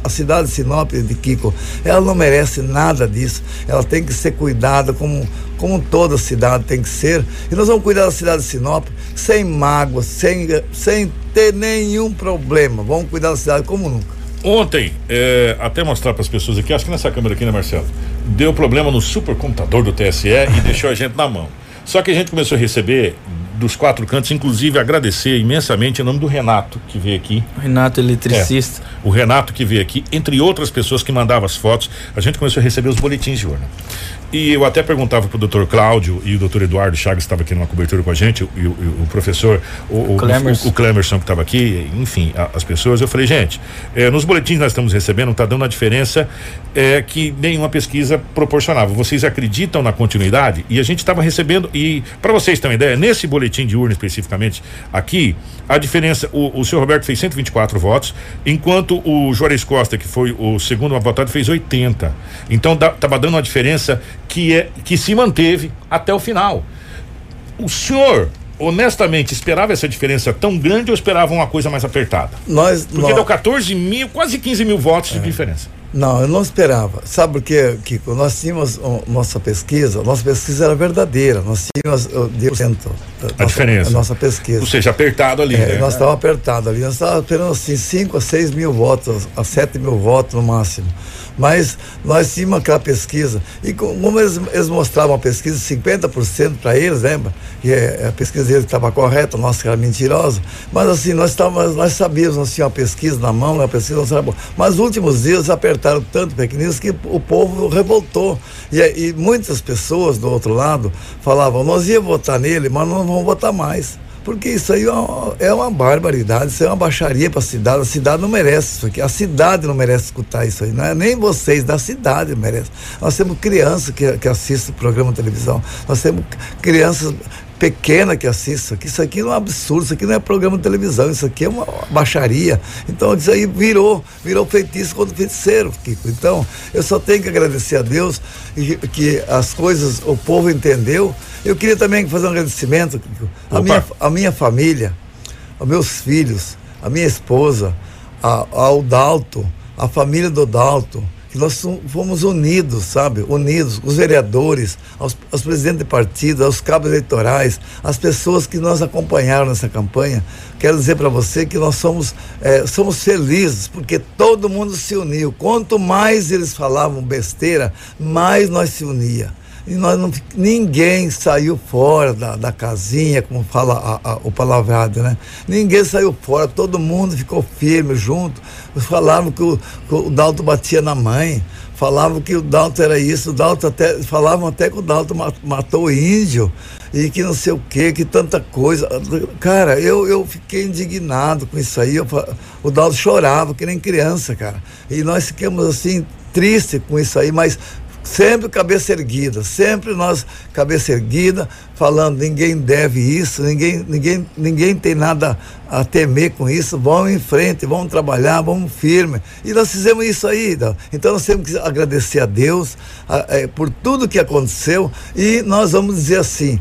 A cidade de Sinop de Kiko, ela não merece nada disso. Ela tem que ser cuidada como como toda cidade tem que ser. E nós vamos cuidar da cidade de Sinop sem mágoa, sem, sem ter nenhum problema. Vamos cuidar da cidade como nunca. Ontem, é, até mostrar para as pessoas aqui, acho que nessa câmera aqui, né, Marcelo? Deu problema no supercomputador do TSE e deixou a gente na mão. Só que a gente começou a receber dos quatro cantos, inclusive agradecer imensamente em nome do Renato que veio aqui. Renato eletricista. É, o Renato que veio aqui, entre outras pessoas que mandavam as fotos, a gente começou a receber os boletins de urna. E eu até perguntava para o doutor Cláudio e o doutor Eduardo Chagas estava aqui numa cobertura com a gente, e o, o, o professor, o, o, o, Clemerson que estava aqui, enfim, a, as pessoas. Eu falei, gente, eh, nos boletins que nós estamos recebendo, está dando a diferença eh, que nenhuma pesquisa proporcionava. Vocês acreditam na continuidade? E a gente estava recebendo, e para vocês terem uma ideia, nesse boletim de urna especificamente, aqui, a diferença, o, o senhor Roberto fez 124 votos, enquanto o Juarez Costa, que foi o segundo votado, fez 80. Então estava dando uma diferença que, é, que se manteve até o final. O senhor honestamente esperava essa diferença tão grande ou esperava uma coisa mais apertada? Nós, Porque nós... deu 14 mil, quase 15 mil votos é. de diferença. Não, eu não esperava. Sabe por quê, Kiko? Nós tínhamos nossa pesquisa, nossa pesquisa era verdadeira. Nós tínhamos uh, 10% da a nossa, diferença. A nossa pesquisa. Ou seja, apertado ali. É, né? Nós estávamos apertados ali. Nós estávamos esperando assim 5 a 6 mil votos, a 7 mil votos no máximo. Mas nós tínhamos aquela pesquisa. E como eles, eles mostravam a pesquisa, 50% para eles, lembra? E é, a pesquisa deles estava correta, nossa era mentirosa. Mas assim, nós, távamos, nós sabíamos, nós tínhamos a pesquisa na mão, a pesquisa não era Mas nos últimos dias apertaram tanto news que o povo revoltou. E, e muitas pessoas do outro lado falavam, nós ia votar nele, mas não vamos votar mais porque isso aí é uma, é barbaridade, isso é uma baixaria para a cidade. A cidade não merece isso aqui. A cidade não merece escutar isso aí. Não é nem vocês, da cidade merece. Nós temos crianças que, que assistem o programa de televisão. Nós temos crianças pequena que assista, que isso aqui não é um absurdo, isso aqui não é programa de televisão, isso aqui é uma baixaria. Então isso aí virou, virou feitiço contra feiticeiro, Kiko. Então, eu só tenho que agradecer a Deus que, que as coisas, o povo entendeu. Eu queria também fazer um agradecimento, a minha, minha família, aos meus filhos, a minha esposa, a, ao Dalto, a família do Dalto, que nós fomos unidos, sabe? Unidos, os vereadores, aos, aos presidentes de partido, aos cabos eleitorais, as pessoas que nos acompanharam nessa campanha. Quero dizer para você que nós somos, é, somos felizes, porque todo mundo se uniu. Quanto mais eles falavam besteira, mais nós se unia e nós não, ninguém saiu fora da, da casinha, como fala a, a, o palavrado, né? Ninguém saiu fora, todo mundo ficou firme junto. Falavam que o, que o Dalto batia na mãe, falavam que o Dalto era isso, o Dalto até, falavam até que o Dalto matou o índio e que não sei o que, que tanta coisa. Cara, eu, eu fiquei indignado com isso aí. Eu, o Dalto chorava, que nem criança, cara. E nós ficamos assim, tristes com isso aí, mas Sempre cabeça erguida, sempre nós cabeça erguida, falando ninguém deve isso, ninguém, ninguém, ninguém tem nada a temer com isso, vamos em frente, vamos trabalhar, vamos firme. E nós fizemos isso aí, então nós temos que agradecer a Deus a, é, por tudo que aconteceu e nós vamos dizer assim,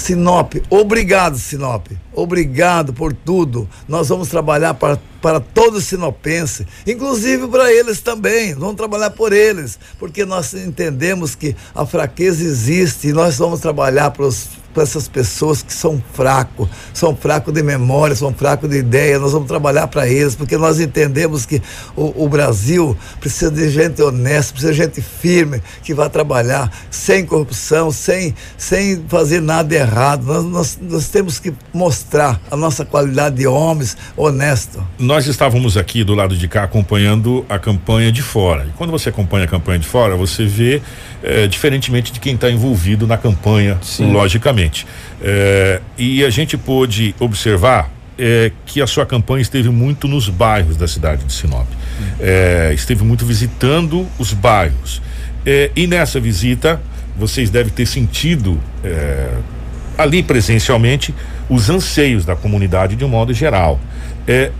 Sinop, obrigado, Sinop. Obrigado por tudo. Nós vamos trabalhar para, para todos os sinopenses, inclusive para eles também. Vamos trabalhar por eles, porque nós entendemos que a fraqueza existe e nós vamos trabalhar para os para essas pessoas que são fracos, são fracos de memória, são fracos de ideia. Nós vamos trabalhar para eles, porque nós entendemos que o, o, Brasil precisa de gente honesta, precisa de gente firme, que vai trabalhar sem corrupção, sem, sem fazer nada errado. Nós, nós, nós temos que mostrar a nossa qualidade de homens honestos. Nós estávamos aqui do lado de cá acompanhando a campanha de fora. E quando você acompanha a campanha de fora, você vê, é, diferentemente de quem está envolvido na campanha, Sim. logicamente é, e a gente pôde observar é, que a sua campanha esteve muito nos bairros da cidade de Sinop. É, esteve muito visitando os bairros. É, e nessa visita, vocês devem ter sentido é, ali presencialmente os anseios da comunidade de um modo geral. É,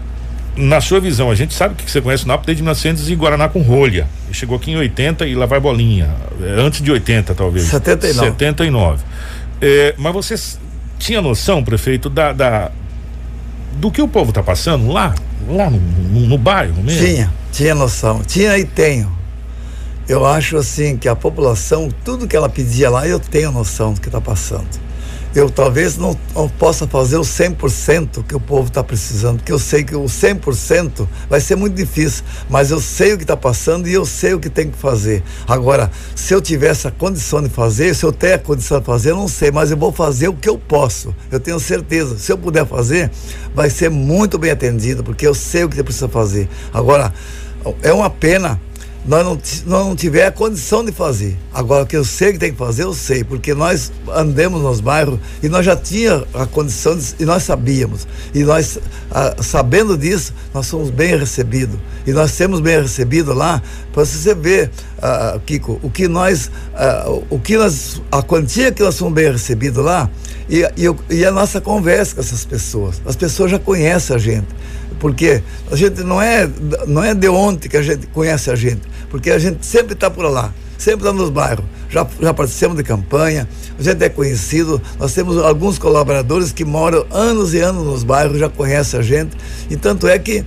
na sua visão, a gente sabe que você conhece o NAP desde 1900 e Guaraná com rolha. Chegou aqui em 80 e lá vai bolinha. Antes de 80, talvez. 79. 79. É, mas você tinha noção, prefeito, da, da do que o povo está passando lá, lá no, no, no, bairro mesmo? Tinha, tinha noção. Tinha e tenho. Eu acho assim que a população, tudo que ela pedia lá, eu tenho noção do que está passando eu talvez não, não possa fazer o 100% que o povo está precisando, porque eu sei que o 100% vai ser muito difícil, mas eu sei o que está passando e eu sei o que tem que fazer. Agora, se eu tivesse a condição de fazer, se eu tenho a condição de fazer, eu não sei, mas eu vou fazer o que eu posso. Eu tenho certeza. Se eu puder fazer, vai ser muito bem atendido, porque eu sei o que precisa fazer. Agora, é uma pena nós não, nós não tiver a condição de fazer. Agora, o que eu sei que tem que fazer, eu sei, porque nós andamos nos bairros e nós já tínhamos a condição de, e nós sabíamos. E nós, ah, sabendo disso, nós somos bem recebidos. E nós temos bem recebido lá, para você ver, ah, Kiko, o que nós, ah, o que nós, a quantia que nós somos bem recebidos lá e, e, e a nossa conversa com essas pessoas. As pessoas já conhecem a gente porque a gente não é, não é de ontem que a gente conhece a gente, porque a gente sempre está por lá, sempre está nos bairros. Já, já participamos de campanha, a gente é conhecido, nós temos alguns colaboradores que moram anos e anos nos bairros, já conhecem a gente, e tanto é que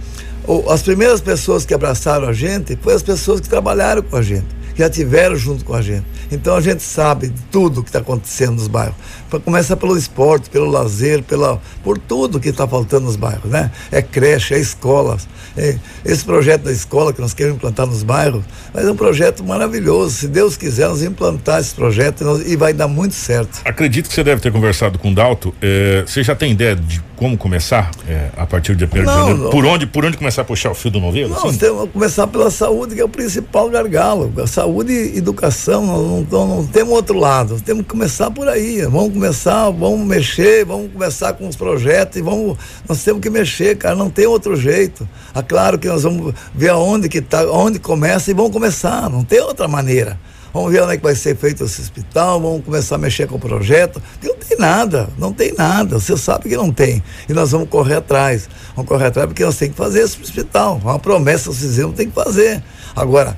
as primeiras pessoas que abraçaram a gente foram as pessoas que trabalharam com a gente já tiveram junto com a gente. Então a gente sabe de tudo que está acontecendo nos bairros. Começa pelo esporte, pelo lazer, pela, por tudo que está faltando nos bairros, né? É creche, é escolas. É, esse projeto da escola que nós queremos implantar nos bairros, mas é um projeto maravilhoso. Se Deus quiser, nós implantar esse projeto e, nós, e vai dar muito certo. Acredito que você deve ter conversado com o Dalto. É, você já tem ideia de como começar é, a partir de 1 de janeiro? Por onde, por onde começar a puxar o fio do novelo? Não, assim? temos que começar pela saúde, que é o principal gargalo. A saúde e educação, não, não, não temos outro lado. Temos que começar por aí. Vamos começar, vamos mexer, vamos começar com os projetos e vamos. Nós temos que mexer, cara. Não tem outro jeito. É claro que nós vamos ver aonde que tá, onde começa e vamos começar. Não tem outra maneira. Vamos ver onde é que vai ser feito esse hospital, vamos começar a mexer com o projeto. Não tem nada, não tem nada. Você sabe que não tem. E nós vamos correr atrás. Vamos correr atrás porque nós temos que fazer esse hospital. Uma promessa que vocês tem que fazer. Agora,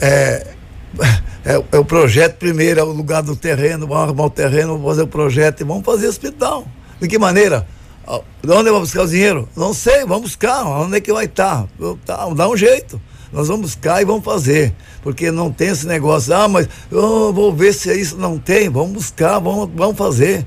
é, é, é, o projeto primeiro, é o lugar do terreno, vamos arrumar o terreno, vamos fazer o projeto e vamos fazer o hospital. De que maneira? De onde vou buscar o dinheiro? Não sei, vamos buscar. Onde é que vai estar? Tá, dá um jeito. Nós vamos buscar e vamos fazer. Porque não tem esse negócio, ah, mas eu vou ver se é isso. Não tem, vamos buscar, vamos, vamos fazer.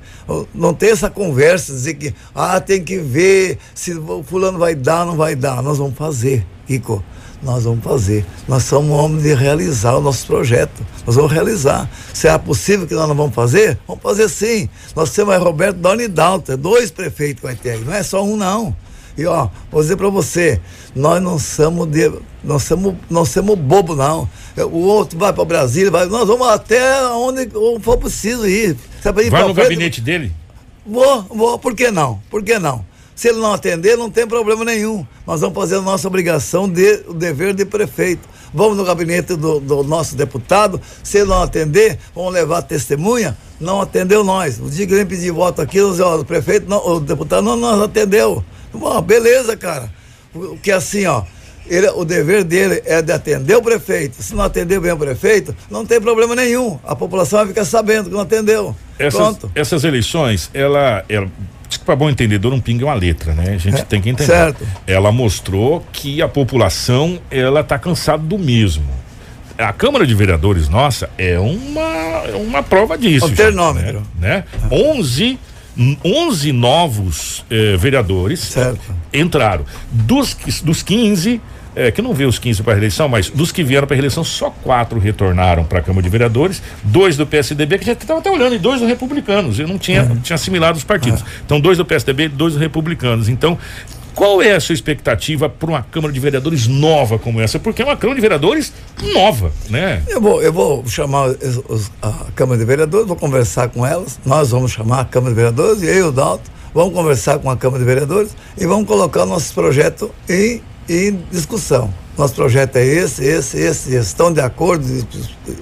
Não tem essa conversa, dizer que, ah, tem que ver se o fulano vai dar, não vai dar. Nós vamos fazer, Kiko. Nós vamos fazer. Nós somos homens de realizar o nosso projeto. Nós vamos realizar. Se é possível que nós não vamos fazer, vamos fazer sim. Nós temos aí Roberto Doni Dalton, dois prefeitos que vai ter. Não é só um, não. E ó, vou dizer para você, nós não somos de, nós somos, nós somos bobo não. O outro vai para Brasília, vai, nós vamos até onde for preciso ir. ir vai no frente, gabinete dele? Vou, vou, por que não? Por que não? Se ele não atender, não tem problema nenhum. Nós vamos fazer a nossa obrigação, de, o dever de prefeito. Vamos no gabinete do, do nosso deputado, se ele não atender, vamos levar testemunha, não atendeu nós. O dia que ele pedir voto aqui, o prefeito, não, o deputado não nos atendeu. Bom, beleza, cara. Porque assim, ó, ele, o dever dele é de atender o prefeito. Se não atender bem o prefeito, não tem problema nenhum. A população vai ficar sabendo que não atendeu. Essas, Pronto. essas eleições, ela, ela para bom entendedor, um pinga é uma letra, né? A gente é, tem que entender. Certo. Ela mostrou que a população ela tá cansada do mesmo. A Câmara de Vereadores nossa é uma é uma prova disso. O termômetro. Né? né? 11 11 novos eh, vereadores certo. entraram. Dos, dos 15, eh, que não vê os 15 para a reeleição, mas dos que vieram para a reeleição, só quatro retornaram para a Câmara de Vereadores, dois do PSDB, que já estava até olhando, e dois do Republicanos. Eu não tinha, uhum. tinha assimilado os partidos. Uhum. Então, dois do PSDB, dois do Republicanos. Então, qual é a sua expectativa para uma Câmara de Vereadores nova como essa? Porque é uma Câmara de Vereadores nova, né? Eu vou, eu vou chamar os, os, a Câmara de Vereadores, vou conversar com elas. Nós vamos chamar a Câmara de Vereadores, e eu e o Dalton, vamos conversar com a Câmara de Vereadores e vamos colocar nossos projetos em, em discussão. Nosso projeto é esse, esse, esse, esse. Estão de acordo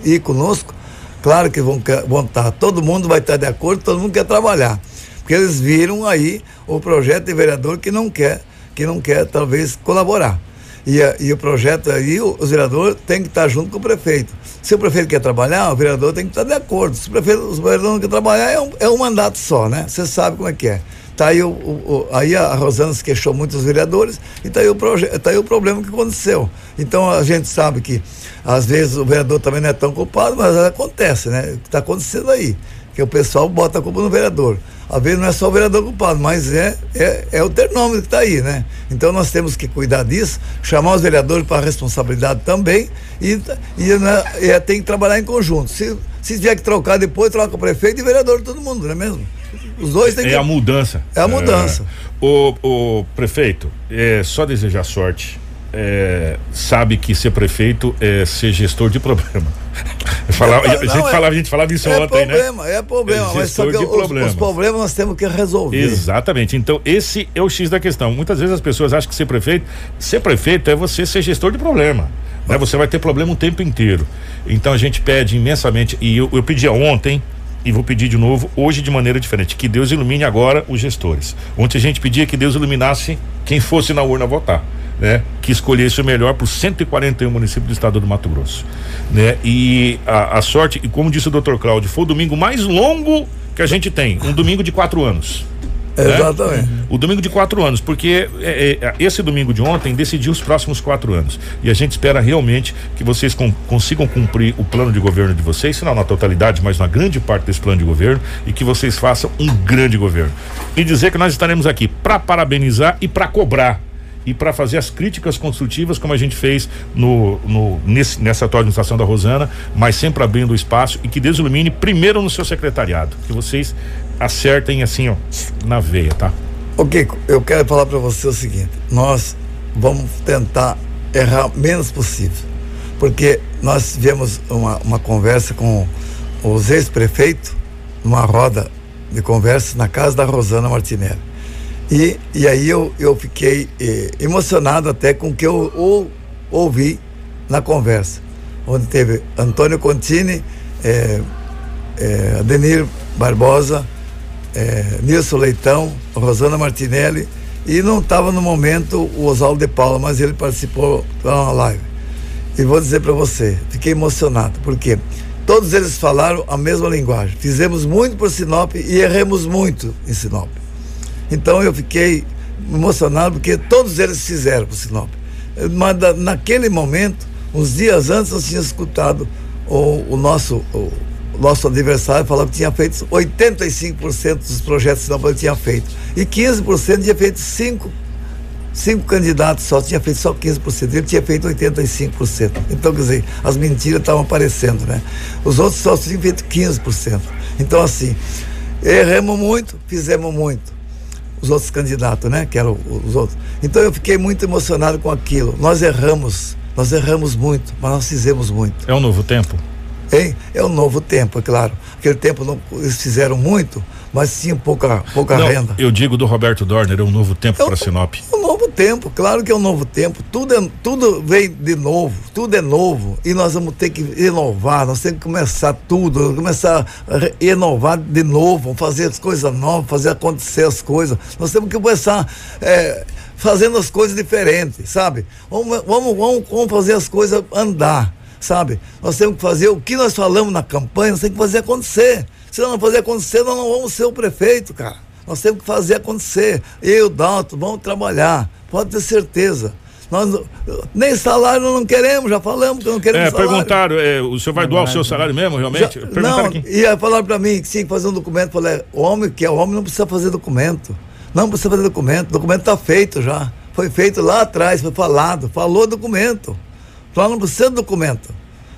e conosco? Claro que vão, vão estar. Todo mundo vai estar de acordo, todo mundo quer trabalhar. Porque eles viram aí o projeto de vereador que não quer, que não quer talvez colaborar. E, e o projeto aí, o, o vereador tem que estar junto com o prefeito. Se o prefeito quer trabalhar, o vereador tem que estar de acordo. Se o prefeito, o vereador não quer trabalhar, é um, é um mandato só, né? Você sabe como é que é. Tá aí, o, o, aí a Rosana se queixou muito dos vereadores e tá aí, o tá aí o problema que aconteceu. Então a gente sabe que às vezes o vereador também não é tão culpado, mas acontece, né? Está acontecendo aí? Que o pessoal bota a culpa no vereador às vezes não é só o vereador culpado, mas é, é, é o termômetro que está aí, né? Então nós temos que cuidar disso, chamar os vereadores para a responsabilidade também e, e, né, e tem que trabalhar em conjunto. Se, se tiver que trocar depois, troca o prefeito e vereador todo mundo, não é mesmo? Os dois têm é que. É a mudança. É a mudança. É, o, o prefeito, é só desejar sorte é, sabe que ser prefeito é ser gestor de problema. Falava, é, a, gente é, falava, a gente falava isso é ontem, problema, né? É problema, é mas só que os, problemas. os problemas nós temos que resolver. Exatamente. Então, esse é o X da questão. Muitas vezes as pessoas acham que ser prefeito, ser prefeito é você ser gestor de problema. Né? Você vai ter problema o tempo inteiro. Então a gente pede imensamente, e eu, eu pedi ontem, e vou pedir de novo, hoje de maneira diferente, que Deus ilumine agora os gestores. Ontem a gente pedia que Deus iluminasse quem fosse na urna votar né, que escolhesse o melhor para os 141 municípios do estado do Mato Grosso. Né? E a, a sorte, e como disse o doutor Cláudio, foi o domingo mais longo que a gente tem, um domingo de quatro anos. Né? Exatamente. O domingo de quatro anos, porque é, é, esse domingo de ontem decidiu os próximos quatro anos. E a gente espera realmente que vocês com, consigam cumprir o plano de governo de vocês, se não na totalidade, mas na grande parte desse plano de governo, e que vocês façam um grande governo. E dizer que nós estaremos aqui para parabenizar e para cobrar e para fazer as críticas construtivas, como a gente fez no, no, nesse, nessa atual administração da Rosana, mas sempre abrindo o espaço e que Deus ilumine primeiro no seu secretariado, que vocês acertem assim, ó, na veia, tá? Ok, eu quero falar para você o seguinte: nós vamos tentar errar menos possível, porque nós tivemos uma, uma conversa com os ex-prefeitos, numa roda de conversa na casa da Rosana Martinelli. E, e aí eu, eu fiquei eh, emocionado até com o que eu ou, ouvi na conversa, onde teve Antônio Contini, eh, eh, Barbosa, eh, Nilson Leitão, Rosana Martinelli, e não estava no momento o Oswaldo de Paula, mas ele participou da live. E vou dizer para você, fiquei emocionado, porque todos eles falaram a mesma linguagem. Fizemos muito por Sinop e erramos muito em Sinop. Então eu fiquei emocionado porque todos eles fizeram por Sinop. Mas naquele momento, uns dias antes, eu tinha escutado o, o nosso o, nosso adversário falava que tinha feito 85% dos projetos que Sinop tinha feito. E 15% tinha feito cinco, cinco candidatos só, tinha feito só 15%. Ele tinha feito 85%. Então, quer dizer, as mentiras estavam aparecendo, né? Os outros só tinham feito 15%. Então, assim, erramos muito, fizemos muito. Os outros candidatos, né? Que eram os outros. Então eu fiquei muito emocionado com aquilo. Nós erramos, nós erramos muito, mas nós fizemos muito. É um novo tempo? Hein? É um novo tempo, é claro. Aquele tempo não, eles fizeram muito, mas tinha pouca, pouca não, renda. Eu digo do Roberto Dorner, é um novo tempo é para Sinop. É um novo tempo, claro que é um novo tempo. Tudo, é, tudo vem de novo, tudo é novo. E nós vamos ter que inovar, nós temos que começar tudo, começar a inovar de novo, fazer as coisas novas, fazer acontecer as coisas. Nós temos que começar. É, fazendo as coisas diferentes, sabe? Vamos, vamos, vamos, vamos fazer as coisas andar sabe? Nós temos que fazer o que nós falamos na campanha, nós temos que fazer acontecer. Se não fazer acontecer, nós não vamos ser o prefeito, cara. Nós temos que fazer acontecer. Eu, Dalton, vamos trabalhar. Pode ter certeza. Nós, nem salário nós não queremos, já falamos que não queremos é, salário. Perguntaram, é, o senhor vai doar o seu salário mesmo, realmente? Já, não, aqui. ia falar para mim que tinha que fazer um documento. Falei, homem que é homem não precisa fazer documento. Não precisa fazer documento. O documento está feito já. Foi feito lá atrás, foi falado. Falou documento. Nós não precisamos de documento.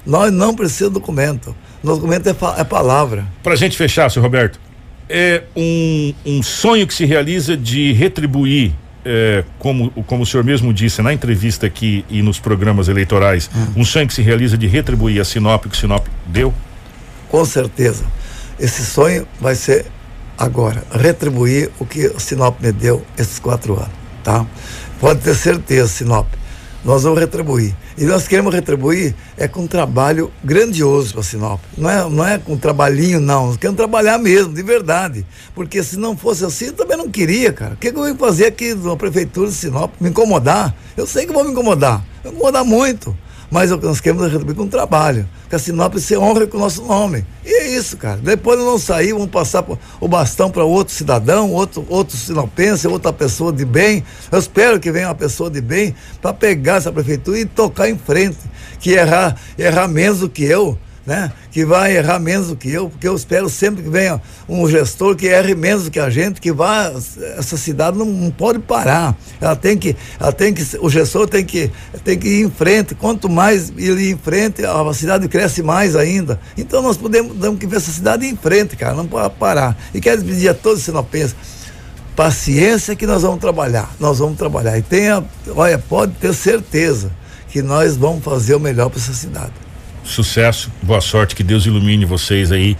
Nós não precisamos de documento. Nosso documento é, é palavra. Para a gente fechar, senhor Roberto, é um, um sonho que se realiza de retribuir, é, como, como o senhor mesmo disse na entrevista aqui e nos programas eleitorais, hum. um sonho que se realiza de retribuir a Sinop que Sinop deu? Com certeza. Esse sonho vai ser agora, retribuir o que o Sinop me deu esses quatro anos, tá? Pode ter certeza, Sinop nós vamos retribuir. E nós queremos retribuir é com um trabalho grandioso para Sinop. Não é, não é com trabalhinho, não. Nós queremos trabalhar mesmo, de verdade. Porque se não fosse assim, eu também não queria, cara. O que, que eu vim fazer aqui na prefeitura de Sinop? Me incomodar? Eu sei que vou me incomodar. Vou incomodar muito. Mas nós queremos é retribuir com trabalho. Que a Sinop se honre com o nosso nome. E é isso, cara. Depois de não sair, vamos passar o bastão para outro cidadão, outro, outro sinopense, outra pessoa de bem. Eu espero que venha uma pessoa de bem para pegar essa prefeitura e tocar em frente. Que errar, errar menos do que eu né? Que vai errar menos do que eu, porque eu espero sempre que venha um gestor que erre menos do que a gente, que vá, essa cidade não, não, pode parar. Ela tem que, ela tem que, o gestor tem que, tem que ir em frente. Quanto mais ele ir em frente, a cidade cresce mais ainda. Então nós podemos, temos que ver essa cidade em frente, cara, não pode parar. E quero pedir a todos os sinopenses, paciência que nós vamos trabalhar, nós vamos trabalhar. E tenha, olha, pode ter certeza que nós vamos fazer o melhor para essa cidade sucesso, boa sorte, que Deus ilumine vocês aí,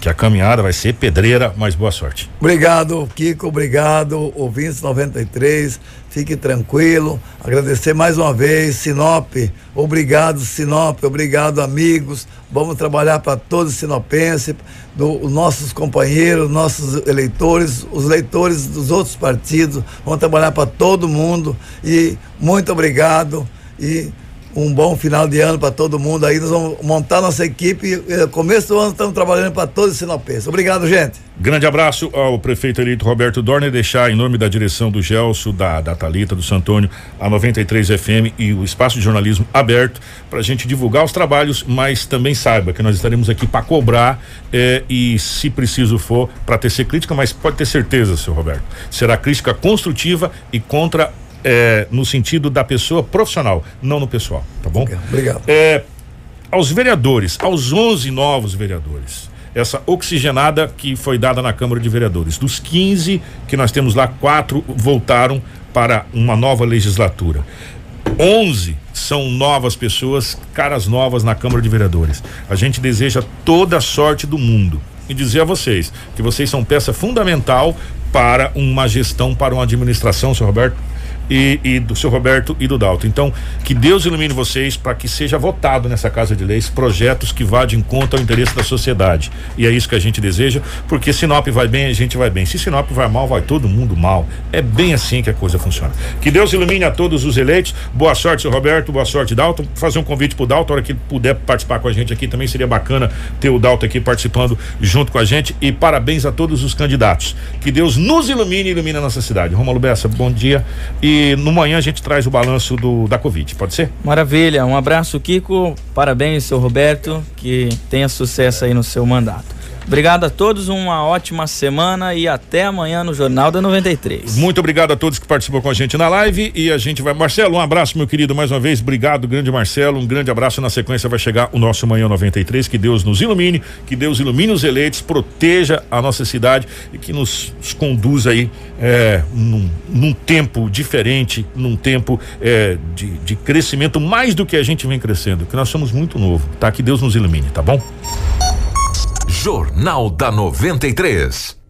que a caminhada vai ser pedreira, mas boa sorte. Obrigado, Kiko, obrigado, ouvintes 93, fique tranquilo, agradecer mais uma vez, Sinop, obrigado Sinop, obrigado amigos, vamos trabalhar para todos os sinopenses, do, nossos companheiros, nossos eleitores, os leitores dos outros partidos, vamos trabalhar para todo mundo e muito obrigado e um bom final de ano para todo mundo aí. Nós vamos montar nossa equipe. Eh, começo do ano estamos trabalhando para todos os sinopenses. Obrigado, gente. Grande abraço ao prefeito eleito Roberto Dorner. Deixar em nome da direção do Gelso, da, da Talita, do Santônio, a 93 FM e o espaço de jornalismo aberto para a gente divulgar os trabalhos, mas também saiba que nós estaremos aqui para cobrar eh, e, se preciso for, para tecer crítica, mas pode ter certeza, seu Roberto. Será crítica construtiva e contra é, no sentido da pessoa profissional, não no pessoal, tá bom? Obrigado. É, aos vereadores, aos 11 novos vereadores, essa oxigenada que foi dada na Câmara de Vereadores. Dos 15 que nós temos lá, quatro voltaram para uma nova legislatura. 11 são novas pessoas, caras novas na Câmara de Vereadores. A gente deseja toda a sorte do mundo e dizer a vocês que vocês são peça fundamental para uma gestão, para uma administração, senhor Roberto, e, e, do seu Roberto e do Dalto. Então, que Deus ilumine vocês para que seja votado nessa Casa de Leis projetos que vá de encontro ao interesse da sociedade. E é isso que a gente deseja, porque Sinop vai bem, a gente vai bem. Se Sinop vai mal, vai todo mundo mal. É bem assim que a coisa funciona. Que Deus ilumine a todos os eleitos. Boa sorte, seu Roberto, boa sorte, Dalton. Fazer um convite pro Dalton, a hora que puder participar com a gente aqui, também seria bacana ter o Dalton aqui participando junto com a gente. E parabéns a todos os candidatos. Que Deus nos ilumine e ilumine a nossa cidade. Romulo Bessa, bom dia. E e no manhã a gente traz o balanço do, da Covid, pode ser? Maravilha, um abraço, Kiko. Parabéns, seu Roberto, que tenha sucesso aí no seu mandato. Obrigado a todos, uma ótima semana e até amanhã no Jornal da 93. Muito obrigado a todos que participou com a gente na live e a gente vai. Marcelo, um abraço, meu querido, mais uma vez. Obrigado, grande Marcelo. Um grande abraço. Na sequência vai chegar o nosso Manhã 93. Que Deus nos ilumine, que Deus ilumine os eleitos, proteja a nossa cidade e que nos, nos conduza aí é, num, num, tempo diferente, num tempo é, de, de crescimento mais do que a gente vem crescendo, que nós somos muito novo, tá? Que Deus nos ilumine, tá bom? Jornal da 93.